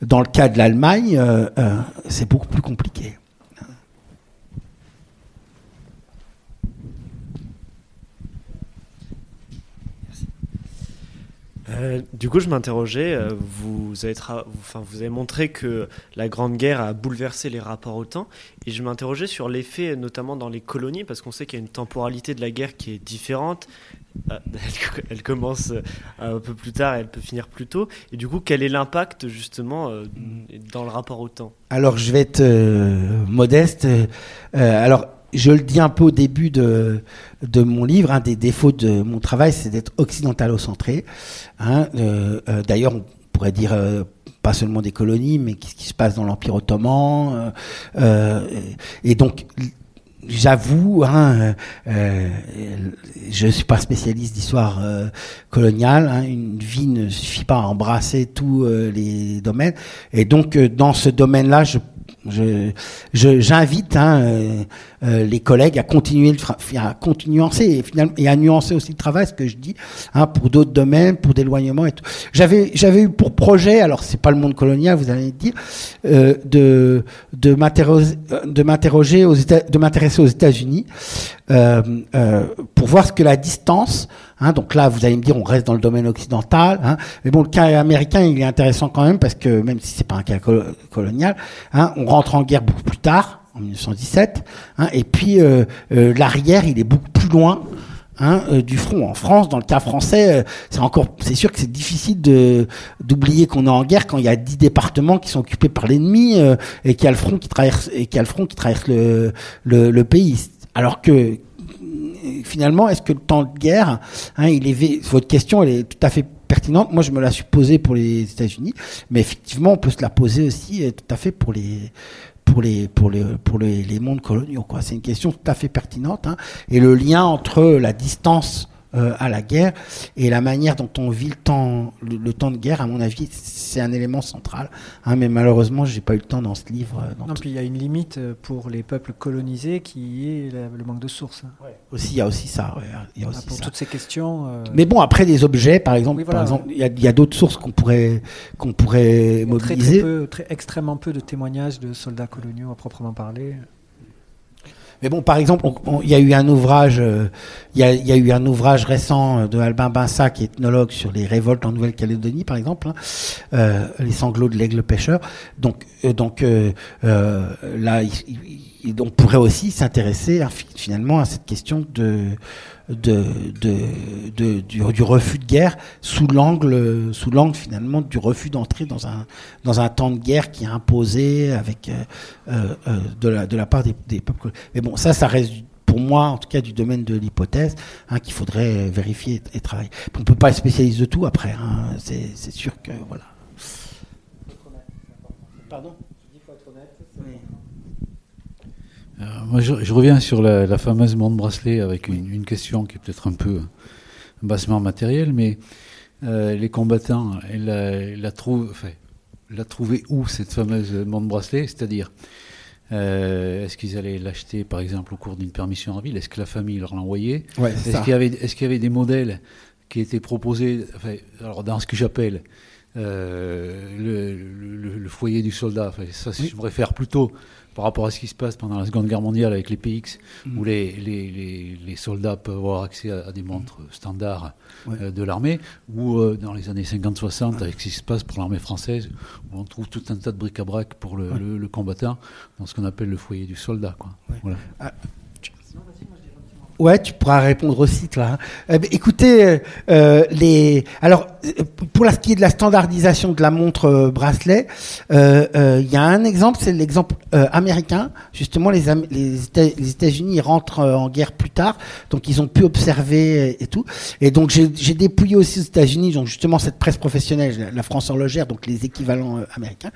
Dans le cas de l'Allemagne, euh, euh, c'est beaucoup plus compliqué. Euh, du coup, je m'interrogeais, vous, avez enfin, vous avez montré que la Grande Guerre a bouleversé les rapports au temps, et je m'interrogeais sur l'effet, notamment dans les colonies, parce qu'on sait qu'il y a une temporalité de la guerre qui est différente. Ah, elle, commence euh, un peu plus tard et elle peut finir plus tôt. Et du coup, quel est l'impact justement euh, dans le rapport au temps? Alors, je vais être euh, modeste. alors, je le dis un peu au début de, de mon livre, un des défauts de mon travail, c'est d'être occidentalocentré. Hein, D'ailleurs, on pourrait dire pas seulement des colonies, mais ce qui se passe dans l'Empire ottoman. et donc, j'avoue, hein, euh, je ne suis pas spécialiste d'histoire euh, coloniale. Hein, une vie ne suffit pas à embrasser tous euh, les domaines. Et donc, dans ce domaine-là, je j'invite hein, euh, euh, les collègues à continuer, à continuer et, finalement, et à nuancer aussi le travail, ce que je dis, hein, pour d'autres domaines, pour d'éloignement et tout. J'avais, j'avais eu pour projet, alors c'est pas le monde colonial, vous allez dire, euh, de de de m'interroger de m'intéresser aux États-Unis euh, euh, pour voir ce que la distance Hein, donc là, vous allez me dire, on reste dans le domaine occidental. Hein, mais bon, le cas américain, il est intéressant quand même parce que même si c'est pas un cas colonial, hein, on rentre en guerre beaucoup plus tard, en 1917. Hein, et puis euh, euh, l'arrière, il est beaucoup plus loin. Hein, euh, du front. En France, dans le cas français, c'est encore, c'est sûr que c'est difficile de d'oublier qu'on est en guerre quand il y a dix départements qui sont occupés par l'ennemi et qu'il y a le front qui traverse et qu'il y a le front qui traverse le, le pays. Alors que finalement, est-ce que le temps de guerre, hein, il est, votre question, est tout à fait pertinente. Moi, je me la suis posée pour les États-Unis, mais effectivement, on peut se la poser aussi euh, tout à fait pour les pour les pour les pour les, mondes coloniaux. C'est une question tout à fait pertinente. Hein. Et le lien entre la distance euh, à la guerre. Et la manière dont on vit le temps, le, temps de guerre, à mon avis, c'est un élément central. Hein, mais malheureusement, j'ai pas eu le temps dans ce livre. Euh, non, puis il y a une limite euh, pour les peuples colonisés qui est le manque de sources. Hein. Aussi, il y a aussi ça. y a aussi pour toutes ces questions. Mais bon, après des objets, par exemple, par exemple, il y a, d'autres sources qu'on pourrait qu'on pourrait mobiliser. Très, très, extrêmement peu de témoignages de soldats coloniaux à proprement parler. Mais bon, par exemple, il y a eu un ouvrage, euh, il y, a, eu un ouvrage récent de Albin Binsa, qui est ethnologue sur les révoltes en Nouvelle-Calédonie, par exemple, hein, euh, les sanglots de l'aigle pêcheur. Donc, euh, donc là, on pourrait aussi s'intéresser hein, finalement à cette question de de, du, refus de guerre sous l'angle sous l'angle finalement du refus d'entrer dans un dans un temps de guerre qui est imposé avec euh, euh, euh, de, la, de la part des, des, peuples. Mais bon, ça, ça reste pour moi, en tout cas, du domaine de l'hypothèse, hein, qu'il faudrait vérifier et, travailler. On ne peut pas être spécialiste de tout après. Hein, c'est sûr que voilà. Pardon euh, moi, je, reviens sur la, fameuse montre bracelet avec une, question qui est peut-être un peu bassement matérielle, mais euh, les combattants, elle la, trouve, enfin, la trouvé où cette fameuse montre bracelet? C'est-à-dire, euh, est-ce qu'ils allaient l'acheter par exemple au cours d'une permission en ville? Est-ce que la famille leur l'a envoyé Est-ce qu'il y, avait, est qu'il y avait des modèles qui étaient proposés? Alors dans ce que j'appelle le, le, foyer du soldat, ça, si je me réfère plutôt par rapport à ce qui se passe pendant la Seconde Guerre mondiale avec les PX, mm. où les, les, les, soldats peuvent avoir accès à, des montres standards euh, de l'armée, ou euh, dans les années 50-60 avec ce qui se passe pour l'armée française, où on trouve tout un tas de bric-à-brac pour le, le, combattant dans ce qu'on appelle le foyer du soldat. Quoi. Voilà. Ah, Ouais, tu pourras répondre aussi, toi. Hein. Eh ben, écoutez, euh, euh, les. Alors, pour ce qui est de la standardisation de la montre euh, bracelet, il y a un exemple, c'est l'exemple américain. Justement, les, les, États-Unis rentrent en guerre plus tard, donc ils ont pu observer et, tout. Et donc, j'ai dépouillé aussi aux États-Unis, donc justement cette presse professionnelle, la France horlogère, donc les équivalents américains.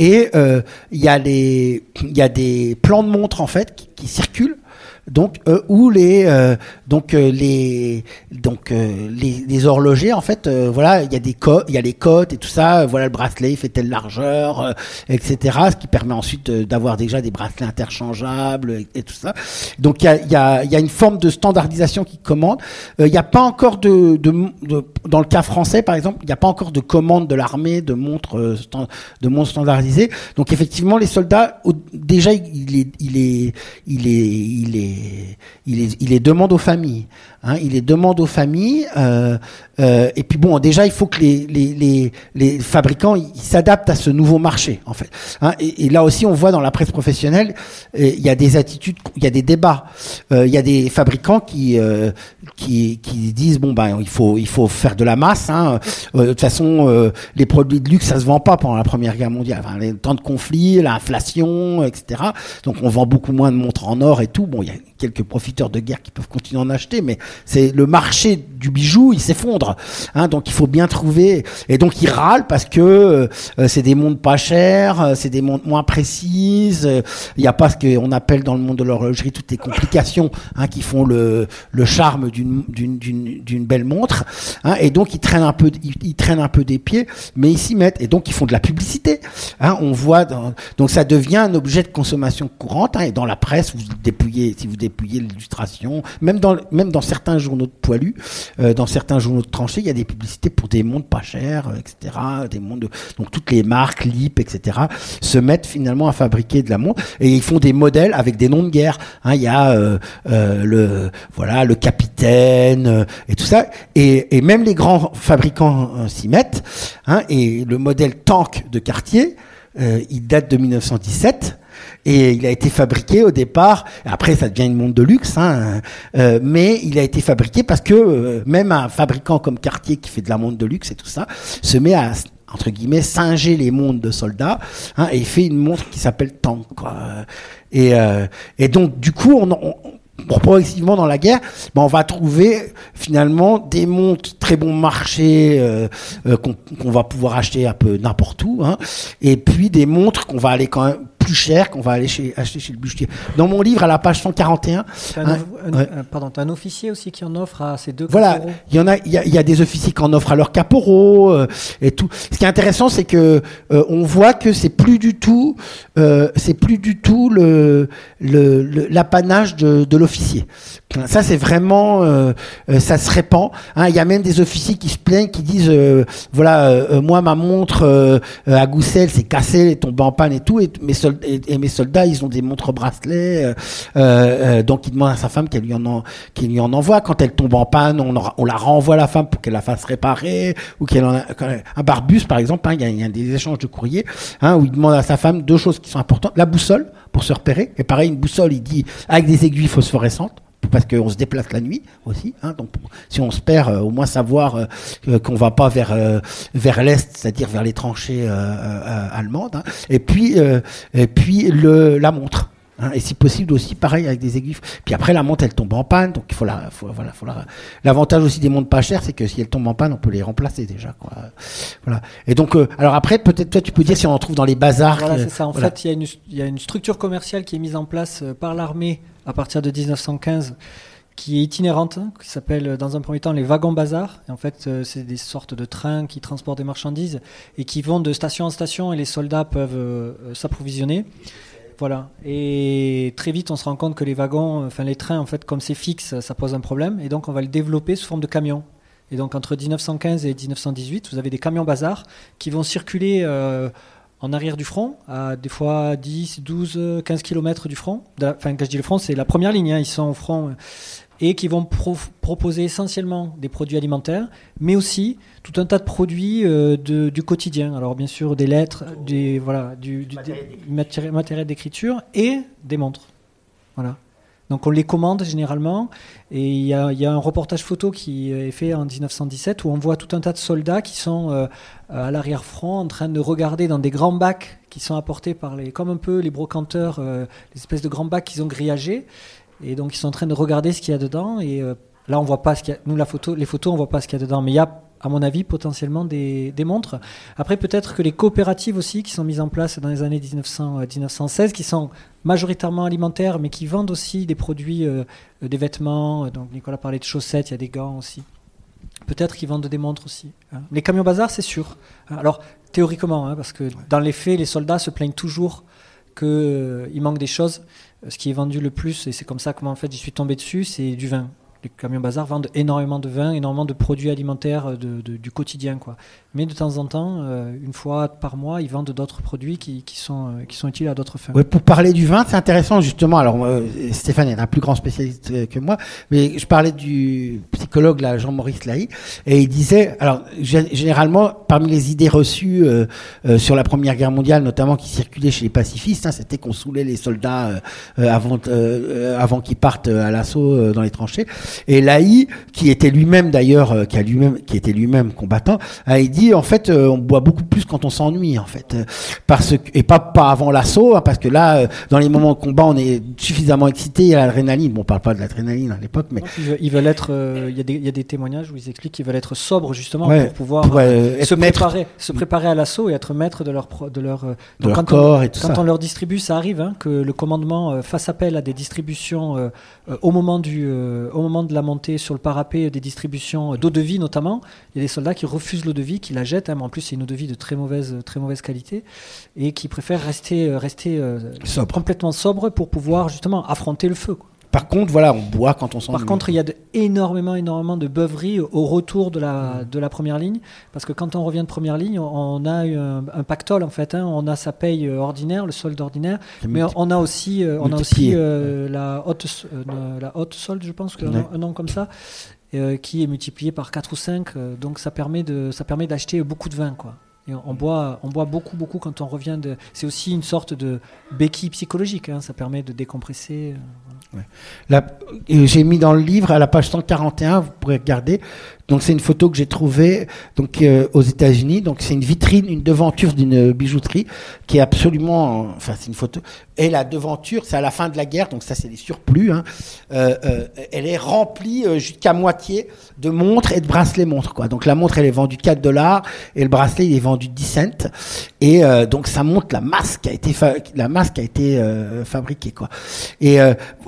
Et il y a les, il y a des plans de montres en fait qui, qui circulent donc euh, où les euh, donc euh, les donc euh, les, les, horlogers en fait voilà il y a des il y a les codes et tout ça voilà le bracelet il fait telle largeur etc ce qui permet ensuite d'avoir déjà des bracelets interchangeables et, tout ça. Donc il y a il y a y a une forme de standardisation qui commande. Il n'y a pas encore de, de, de, dans le cas français par exemple il n'y a pas encore de commande de l'armée de montres de montres standardisées. Donc effectivement les soldats déjà il est il est il est il est il, les, demande aux familles. Hein, il les demande aux familles. Euh, euh, et puis bon, déjà, il faut que les, les, les, les fabricants s'adaptent à ce nouveau marché, en fait. Hein, et, là aussi, on voit dans la presse professionnelle, euh, il y a des attitudes, il y a des débats. Euh, il y a des fabricants qui, euh, qui, qui disent bon ben, il faut, il faut faire de la masse. Hein. de toute façon, les produits de luxe, ça se vend pas pendant la Première Guerre mondiale. Enfin, les temps de conflit, l'inflation, etc. Donc, on vend beaucoup moins de montres en or et tout. Bon, il y a quelques profiteurs de guerre qui peuvent continuer à en acheter, mais c'est le marché du bijou, il s'effondre. Hein, donc il faut bien trouver. Et donc ils râlent parce que euh, c'est des montres pas chères, euh, c'est des montres moins précises. Il n'y a pas ce qu'on appelle dans le monde de l'horlogerie toutes les complications hein, qui font le, charme d'une belle montre. Hein, et donc ils traînent un peu ils, traînent un peu des pieds, mais ils s'y mettent. Et donc ils font de la publicité. On voit donc ça devient un objet de consommation courante. Et dans la presse, vous dépouillez si vous dépouillez l'illustration, même dans même dans certains journaux de poilus, euh, dans certains journaux de tranchées, il y a des publicités pour des montres pas chères, euh, etc. Des montres donc toutes les marques, Lip, etc. se mettent finalement à fabriquer de la montre et ils font des modèles avec des noms de guerre. Hein, il y a euh, le voilà le capitaine et tout ça et, et même les grands fabricants s'y mettent. Hein, et le modèle tank de Cartier, il date de 1917. Et il a été fabriqué au départ, après ça devient une montre de luxe, hein, euh, mais il a été fabriqué parce que euh, même un fabricant comme Cartier qui fait de la montre de luxe et tout ça, se met à entre guillemets singer les montres de soldats hein, et il fait une montre qui s'appelle Tank. Quoi. Et, euh, donc du coup on, on progressivement dans la guerre, ben on va trouver finalement des montres très bon marché euh, qu'on va pouvoir acheter un peu n'importe où, hein, et puis des montres qu'on va aller quand même plus cher qu'on va aller chez, acheter chez le bûchetier. Dans mon livre, à la page 141, T'as un, un- un- ouais. pardon, t'as un officier aussi qui en offre à ces deux Voilà, il y en a, il y a, il y a des officiers qui en offrent à leurs caporaux euh, et tout. Ce qui est intéressant, c'est que euh, on voit que c'est plus du tout, euh, c'est plus du tout le l'apanage de, de l'officier. Ça, c'est vraiment, euh, euh, ça se répand. hein. Il y a même des officiers qui se plaignent, qui disent, euh, voilà, euh, euh, moi ma montre euh, euh, à Goussel, c'est cassé, elle est tombée en panne et tout, et mes et, mes soldats, ils ont des montres bracelets, euh, euh, donc il demande à sa femme qu'elle lui en envoie. Quand elle tombe en panne, on, la renvoie à la femme pour qu'elle la fasse réparer, ou qu'elle en a, un barbus par exemple, hein, il y, a, il y a des échanges de courrier, hein, où il demande à sa femme deux choses qui sont importantes. La boussole pour se repérer, et pareil une boussole, il dit avec des aiguilles phosphorescentes parce qu'on se déplace la nuit aussi. Hein, donc, si on se perd, euh, au moins savoir euh, qu'on va pas vers euh, vers l'est, c'est-à-dire vers les tranchées euh, allemandes. hein. Et puis et puis le la montre. hein. et si possible aussi pareil avec des aiguilles. Puis après la montre elle tombe en panne, donc il faut la, faut, voilà, faut la. L'avantage aussi des montres pas chères, c'est que si elles tombent en panne, on peut les remplacer déjà. Quoi. Voilà. Et donc euh, alors après peut-être toi tu peux dire si on en trouve dans les bazars. Voilà, c'est ça. En voilà. fait, il y, a une- il y a une structure commerciale qui est mise en place par l'armée à partir de 1915, qui est itinérante, qui s'appelle euh, dans un premier temps les wagons bazars. Et en fait, euh, c'est des sortes de trains qui transportent des marchandises et qui vont de station en station et les soldats peuvent euh, s'approvisionner. Voilà. Et très vite, on se rend compte que les wagons, enfin les trains, en fait, comme c'est fixe, ça pose un problème. Et donc, on va le développer sous forme de camions. Et donc, entre 1915 et 1918, vous avez des camions bazars qui vont circuler en arrière du front, à des fois 10, 12, 15 km du front. Enfin, quand je dis le front, c'est la première ligne, hein, ils sont au front. euh, Et qui vont pro- proposer essentiellement des produits alimentaires, mais aussi tout un tas de produits euh, de- du quotidien. Alors, bien sûr, des lettres, des, voilà, du, du- du matéri- matériel d'écriture et des montres. Voilà. Donc on les commande généralement. Et il y, a, un reportage photo qui est fait en 1917 où on voit tout un tas de soldats qui sont euh, à l'arrière-front en train de regarder dans des grands bacs qui sont apportés par les, comme un peu les brocanteurs, euh, les espèces de grands bacs qu'ils ont grillagés. Et donc ils sont en train de regarder ce qu'il y a dedans. Et euh, là on voit pas ce qu'il y a, nous la photo, les photos on voit pas ce qu'il y a dedans. Mais il y a à mon avis potentiellement des, des montres. Après peut-être que les coopératives aussi qui sont mises en place dans les années 1900, euh, 1916 qui sont majoritairement alimentaires, mais qui vendent aussi des produits, euh, euh, des vêtements. Donc Nicolas parlait de chaussettes, il y a des gants aussi. Peut-être qu'ils vendent des montres aussi. hein. Les camions bazar, c'est sûr. Hein, Alors théoriquement, hein, parce que dans les faits, les soldats se plaignent toujours qu'il manque des choses. Ce qui est vendu le plus, et c'est comme ça que moi en fait j'y suis tombé dessus, c'est du vin. Les camions bazar vendent énormément de vin, énormément de produits alimentaires euh, du quotidien, quoi. Mais de temps en temps, euh, une fois par mois, ils vendent d'autres produits qui, sont, euh, qui sont utiles à d'autres fins. Pour parler du vin, c'est intéressant justement. Alors Stéphane est un plus grand spécialiste que moi, mais je parlais du psychologue Jean-Maurice Lahaye, et il disait, alors gé- généralement parmi les idées reçues euh, euh, sur la Première Guerre mondiale, notamment qui circulaient chez les pacifistes, hein, c'était qu'on saoulait les soldats euh, euh, avant euh, euh, avant qu'ils partent à l'assaut dans les tranchées. Et Lahaye, qui était lui-même d'ailleurs, qui a lui-même, qui était lui-même combattant, a dit en fait, on boit beaucoup plus quand on s'ennuie en fait, parce que et pas pas avant l'assaut, hein, parce que là, dans les moments de combat, on est suffisamment excité, il y a l'adrénaline. Bon, on parle pas de l'adrénaline à l'époque, mais ils veulent être. Il y, a des- il y a des témoignages où ils expliquent qu'ils veulent être sobres justement Ouais, pour pouvoir pour, euh, se maître préparer, se préparer à l'assaut et être maître de leur pro- de leur. euh, leur quand corps on, et tout quand ça. on leur distribue, ça arrive hein, que le commandement euh, fasse appel à des distributions au moment du au moment de la montée sur le parapet, des distributions d'eau de vie notamment. Il y a des soldats qui refusent l'eau de vie, qui la jettent. hein, mais en plus, c'est une eau de vie de très mauvaise très mauvaise qualité et qui préfèrent rester rester Sobre. complètement sobre pour pouvoir justement affronter le feu. quoi. Par contre, voilà, on boit quand on s'ennuie. Par contre, il y a de- énormément, énormément de beuveries au retour de la, de la première ligne. Parce que quand on revient de première ligne, on a un, un pactole, en fait. hein. on a sa paye euh, ordinaire, le solde ordinaire. Mais on a aussi, euh, on a aussi euh, la, haute, euh, la haute solde, je pense, que, Ouais. un nom comme ça, qui est multiplié par 4 ou 5. euh, donc ça permet de- ça permet d'acheter beaucoup de vin. Quoi. Et on boit, on boit beaucoup, beaucoup quand on revient de. C'est aussi une sorte de béquille psychologique. hein. Ça permet de décompresser. Euh. J'ai mis dans le livre, à la page 141, vous pourrez regarder, Donc c'est une photo que j'ai trouvée donc euh, aux États-Unis. Donc c'est une vitrine, une devanture d'une bijouterie qui est absolument, enfin c'est une photo. Et la devanture, c'est à la fin de la guerre, donc ça c'est des surplus. Hein. Euh, euh, elle est remplie euh, jusqu'à moitié de montres et de bracelets montres. Quoi. Donc la montre elle est vendue 4 dollars et le bracelet il est vendu 10 cents. Et euh, donc ça montre la masse qui a été la masse qui a été fabriquée. Quoi. Et,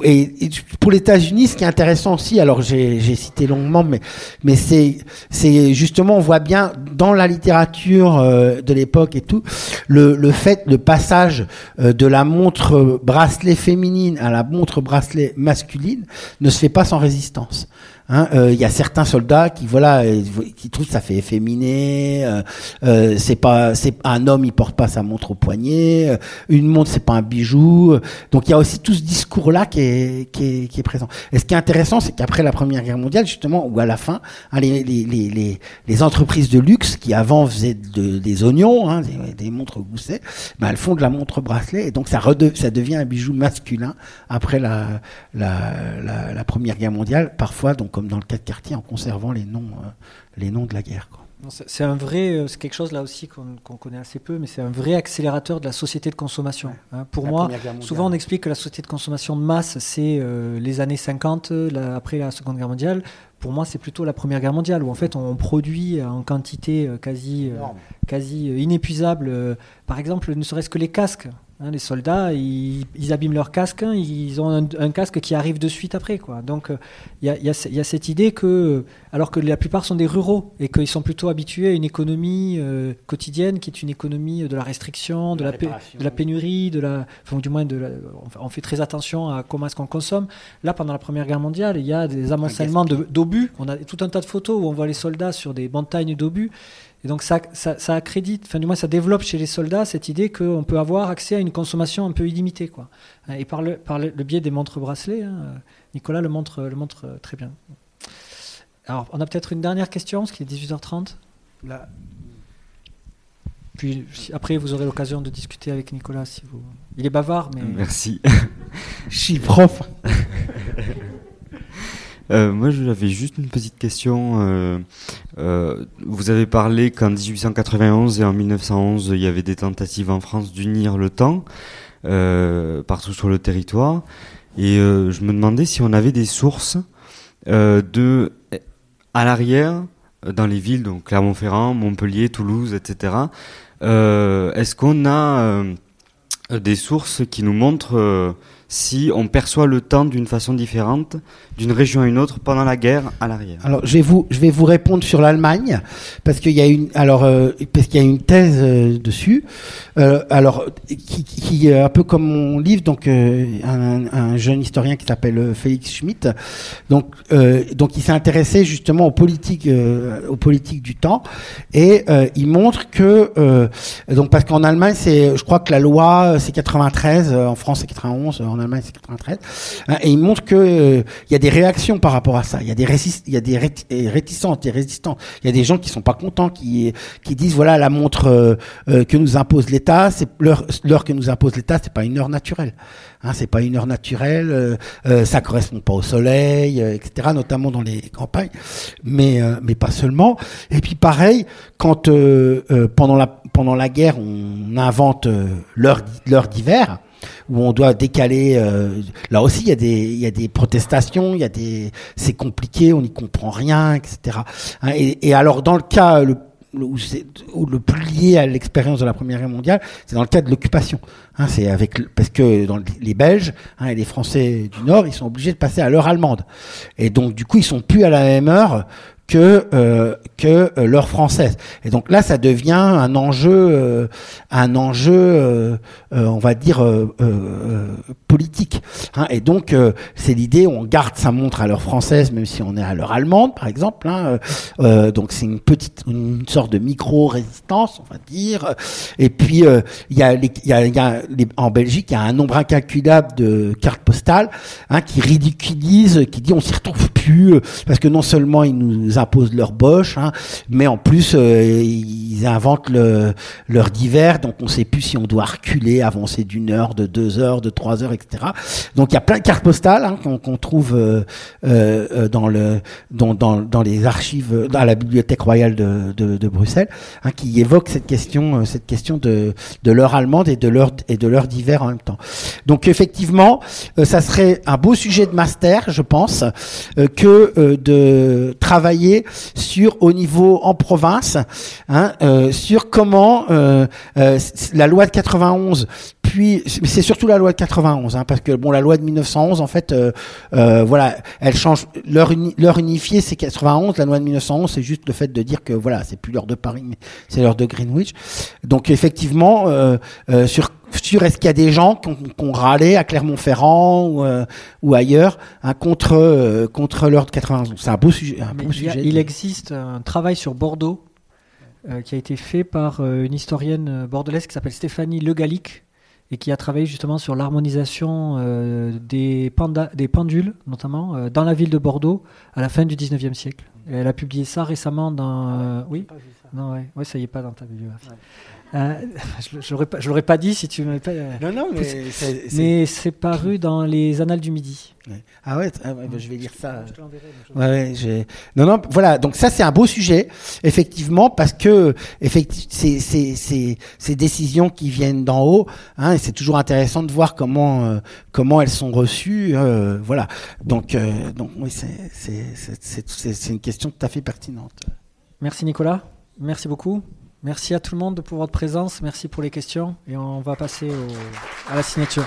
et, pour les États-Unis, ce qui est intéressant aussi, alors j'ai j'ai cité longuement, mais mais c'est justement on voit bien dans la littérature euh, de l'époque et tout le, le fait le passage euh, de la montre bracelet féminine à la montre bracelet masculine ne se fait pas sans résistance. Hein, euh, Il y a certains soldats qui voilà euh, qui trouvent que ça fait efféminé. Euh, euh, c'est pas c'est un homme il porte pas sa montre au poignet. euh, une montre c'est pas un bijou. Donc il y a aussi tout ce discours là qui est, qui est qui est présent. Et ce qui est intéressant c'est qu'après la Première Guerre mondiale justement ou à la fin hein, les, les, les, les, entreprises de luxe qui avant faisaient de, des oignons, hein, des, des montres gousset, ben elles font de la montre bracelet et donc ça, rede- ça devient un bijou masculin après la, la, la, la Première Guerre mondiale, parfois donc comme dans le cas de Cartier en conservant les noms, euh, les noms de la guerre. Quoi. C'est un vrai, euh, c'est quelque chose là aussi qu'on connaît assez peu, mais c'est un vrai accélérateur de la société de consommation. hein. Pour La moi, souvent on explique que la société de consommation de masse, c'est euh, les années 50, la- après la Seconde Guerre mondiale. Pour moi, c'est plutôt la Première Guerre mondiale, où en fait on produit en quantité euh, quasi, euh, inépuisable. Par exemple, ne serait-ce que les casques. Hein, les soldats, ils, ils abîment leur casque, hein, ils ont un, un casque qui arrive de suite après. Quoi. Donc euh, il y, a, y y cette idée que, alors que la plupart sont des ruraux et qu'ils sont plutôt habitués à une économie euh, quotidienne qui est une économie de la restriction, de la, pé- réparation. de la pénurie, de la, enfin, du moins de la- on fait- très attention à comment est-ce qu'on consomme. Là, pendant la Première Guerre mondiale, il y a des amoncellements d'obus. On a tout un tas de photos où on voit les soldats sur des montagnes d'obus. Et donc ça, ça, ça accrédite, enfin du moins ça développe chez les soldats cette idée qu'on peut avoir accès à une consommation un peu illimitée. Quoi. Et par le, par le, le biais des montres bracelets, hein, Nicolas le montre, le montre très bien. Alors on a peut-être une dernière question, parce qu'il est 18h30. Là, Puis après vous aurez l'occasion de discuter avec Nicolas si vous... Il est bavard, mais... Merci. je suis prof. Euh, moi, j'avais juste une petite question. Euh, euh, vous avez parlé qu'en 1891 et en 1911, il y avait des tentatives en France d'unir le temps partout sur le territoire. Et je me demandais si on avait des sources de à l'arrière dans les villes, donc Clermont-Ferrand, Montpellier, Toulouse, etc. Est-ce qu'on a des sources qui nous montrent si on perçoit le temps d'une façon différente d'une région à une autre pendant la guerre à l'arrière. Alors, je vais vous, je vais vous répondre sur l'Allemagne parce qu'il y a une, alors euh, parce qu'il y a une thèse euh, dessus. Euh, alors, qui, qui est un peu comme mon livre, donc euh, un, un jeune historien qui s'appelle euh, Félix Schmitt. Donc, euh, donc il s'est intéressé justement aux politiques, aux politiques du temps, et il montre que donc parce qu'en Allemagne, c'est, je crois que la loi c'est 93, euh, en France c'est 91, euh, en Allemagne c'est 93, hein, et il montre que euh, il y a des réactions par rapport à ça. Il y a des il y a des euh, des résistants. Il y a des gens qui sont pas contents, qui qui disent voilà la montre euh, euh, que nous impose l'État, c'est l'heure que nous impose l'État, c'est pas une heure naturelle. Hein, c'est pas une heure naturelle, euh, ça correspond pas au soleil, etc. Notamment dans les campagnes, mais mais pas seulement. Et puis pareil, quand pendant la pendant la guerre, on invente l'heure l'heure d'hiver où on doit décaler. euh, là aussi, il y a des, y a des protestations, il y a des, c'est compliqué, on n'y comprend rien, etc. Hein, et, alors, dans le cas le, où où le plus lié à l'expérience de la Première Guerre mondiale, c'est dans le cas de l'occupation. Hein, c'est avec parce que dans le- les Belges hein, et les Français du Nord, ils sont obligés de passer à l'heure allemande. Et donc, du coup, ils sont plus à la même heure que euh, que euh, l'heure française. Et donc là, ça devient un enjeu, euh, un enjeu, euh, euh, on va dire euh, politique. hein. Et donc, c'est l'idée, on garde sa montre à l'heure française, même si on est à l'heure allemande, par exemple. hein. Donc, c'est une petite, une sorte de micro-résistance, on va dire. Et puis, il y a, les, y a, y a en Belgique, il y a un nombre incalculable de cartes postales hein, qui ridiculisent, qui dit on s'y retrouve plus, parce que non seulement ils nous imposent leur boche, hein, mais en plus ils inventent le, leur divers, donc on sait plus si on doit reculer, avancer d'une heure, de deux heures, de trois heures, etc. Donc il y a plein de cartes postales hein, qu'on trouve dans le dans, dans, dans, les archives, dans la bibliothèque royale de, de, de Bruxelles, hein, qui évoquent cette question, cette question de, de l'heure allemande et de l'heure et de l'heure d'hiver en même temps. Donc effectivement, ça serait un beau sujet de master, je pense, euh, que euh, de travailler sur au niveau en province, hein, euh, sur comment la loi de 91 puis c'est surtout la loi de 91 hein, parce que bon la loi de 1911 en fait voilà elle change l'heure unifiée c'est 91 la loi de 1911 c'est juste le fait de dire que voilà c'est plus l'heure de Paris mais c'est l'heure de Greenwich. Donc effectivement sur sur est-ce qu'il y a des gens qui ont, râlé à Clermont-Ferrand ou, euh, ou ailleurs hein, contre, euh, contre l'heure de 91 C'est un beau sujet. Un beau il, sujet il existe un travail sur Bordeaux euh, qui a été fait par une historienne bordelaise qui s'appelle Stéphanie Le Gallic et qui a travaillé justement sur l'harmonisation des, des pendules, notamment dans la ville de Bordeaux à la fin du 19e siècle. Et elle a publié ça récemment dans. oui? Non, ouais. ouais, ça y est pas dans ta bibliographie. Euh, je ne l'aurais pas dit si tu m'avais pas. Euh, non, non, mais c'est paru dans les Annales du Midi. Ah ouais, ah bah, je vais lire ça. Je te l'enverrai. Ouais, non, non, voilà. Donc ça, c'est un beau sujet, effectivement, parce que effectivement, ces décisions qui viennent d'en haut, hein, c'est toujours intéressant de voir comment euh, comment elles sont reçues. voilà. Donc donc oui, c'est une question tout à fait pertinente. Merci Nicolas. Merci beaucoup. Merci à tout le monde pour votre présence, merci pour les questions et on va passer à la signature.